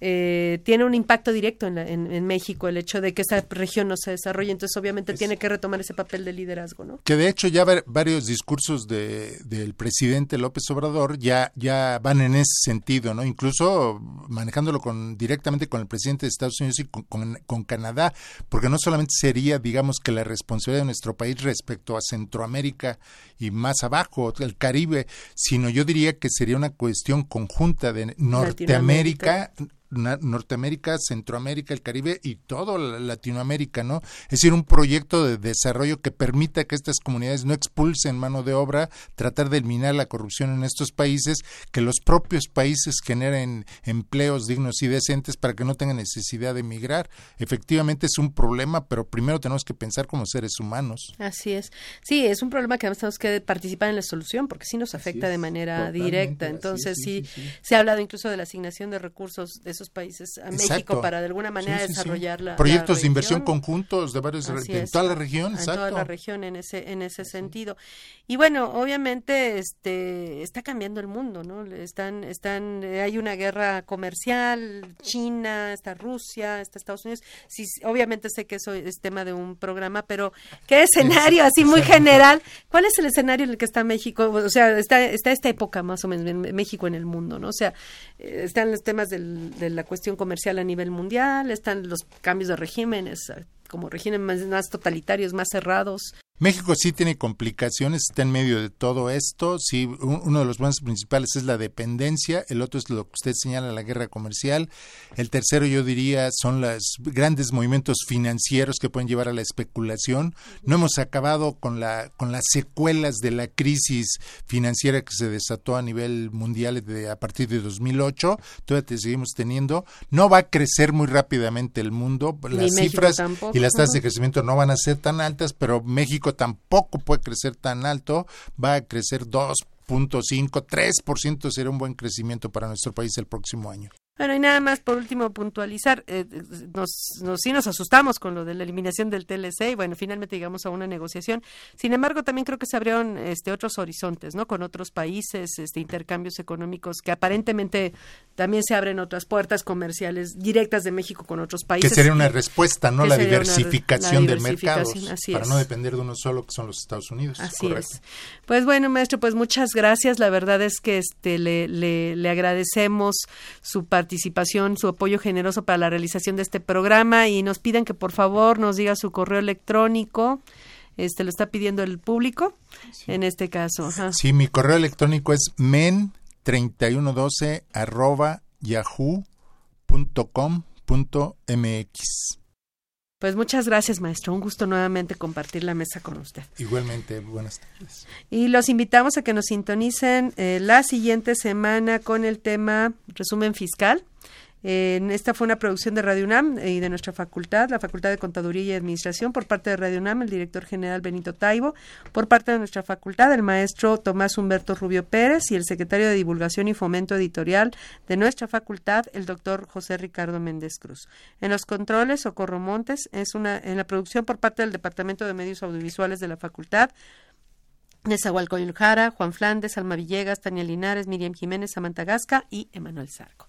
eh, tiene un impacto directo en, la- en, en México el hecho de que esa región no se desarrolle, entonces obviamente tiene que retomar ese papel de liderazgo, ¿no? Que de hecho ya va- varios discursos de, del presidente López Obrador ya, ya van en ese sentido, ¿no? Incluso manejándolo con, directamente con el presidente de Estados Unidos y con, con- con Canadá, porque no solamente sería, digamos, que la responsabilidad de nuestro país respecto a Centroamérica y más abajo, el Caribe, sino yo diría que sería una cuestión conjunta de Norteamérica Norteamérica, Centroamérica, el Caribe y todo Latinoamérica, ¿no? Es decir, un proyecto de desarrollo que permita que estas comunidades no expulsen mano de obra, tratar de eliminar la corrupción en estos países, que los propios países generen empleos dignos y decentes para que no tengan necesidad de emigrar. Efectivamente es un problema, pero primero tenemos que pensar como seres humanos. Así es. Sí, es un problema que tenemos que participar en la solución porque sí nos afecta de manera directa. Entonces sí, se ha hablado incluso de la asignación de recursos de esos países a México para de alguna manera desarrollar la proyectos de inversión conjuntos de varios en toda la región, en toda la región en ese en ese sentido. Y bueno, obviamente este está cambiando el mundo, ¿no? Están están hay una guerra comercial, China, está Rusia, está Estados Unidos. Sí, obviamente sé que eso es tema de un programa, pero ¿qué escenario así muy general? ¿Cuál es el escenario en el que está México? O sea, está está esta época más o menos en México en el mundo, ¿no? O sea, eh, están los temas de la cuestión comercial a nivel mundial, están los cambios de regímenes como regímenes más totalitarios, más cerrados, México sí tiene complicaciones, está en medio de todo esto. Sí, uno de los buenos principales es la dependencia, el otro es lo que usted señala, la guerra comercial. El tercero, yo diría, son los grandes movimientos financieros que pueden llevar a la especulación. No hemos acabado con, la, con las secuelas de la crisis financiera que se desató a nivel mundial de, a partir de 2008. Todavía te seguimos teniendo. No va a crecer muy rápidamente el mundo. Las cifras y las tasas de crecimiento no van a ser tan altas, pero México tampoco puede crecer tan alto, va a crecer 2.5, 3% será un buen crecimiento para nuestro país el próximo año. Bueno, y nada más por último puntualizar, eh, nos, nos, sí nos asustamos con lo de la eliminación del TLC y bueno, finalmente llegamos a una negociación. Sin embargo, también creo que se abrieron este, otros horizontes, ¿no? Con otros países, este, intercambios económicos que aparentemente también se abren otras puertas comerciales directas de México con otros países. Que sería una respuesta, ¿no? La diversificación, del mercado para no depender de uno solo, que son los Estados Unidos. Así es. Pues bueno, maestro, pues muchas gracias. La verdad es que este le, le, le agradecemos su participación participación, su apoyo generoso para la realización de este programa y nos piden que por favor nos diga su correo electrónico. Este lo está pidiendo el público en este caso. Sí, mi correo electrónico es men3112 arroba yahoo.com.mx. Pues muchas gracias, maestro. Un gusto nuevamente compartir la mesa con usted. Igualmente, buenas tardes. Y los invitamos a que nos sintonicen eh, la siguiente semana con el tema resumen fiscal esta fue una producción de Radio UNAM y de nuestra facultad, la Facultad de Contaduría y Administración, por parte de Radio UNAM, el director general Benito Taibo, por parte de nuestra facultad, el maestro Tomás Humberto Rubio Pérez y el secretario de Divulgación y Fomento Editorial de nuestra facultad, el doctor José Ricardo Méndez Cruz. En los controles, Socorro Montes, es una, en la producción por parte del Departamento de Medios Audiovisuales de la facultad, Nezahualcóyotl Jara, Juan Flandes, Alma Villegas, Tania Linares, Miriam Jiménez, Samantha Gasca y Emanuel Zarco.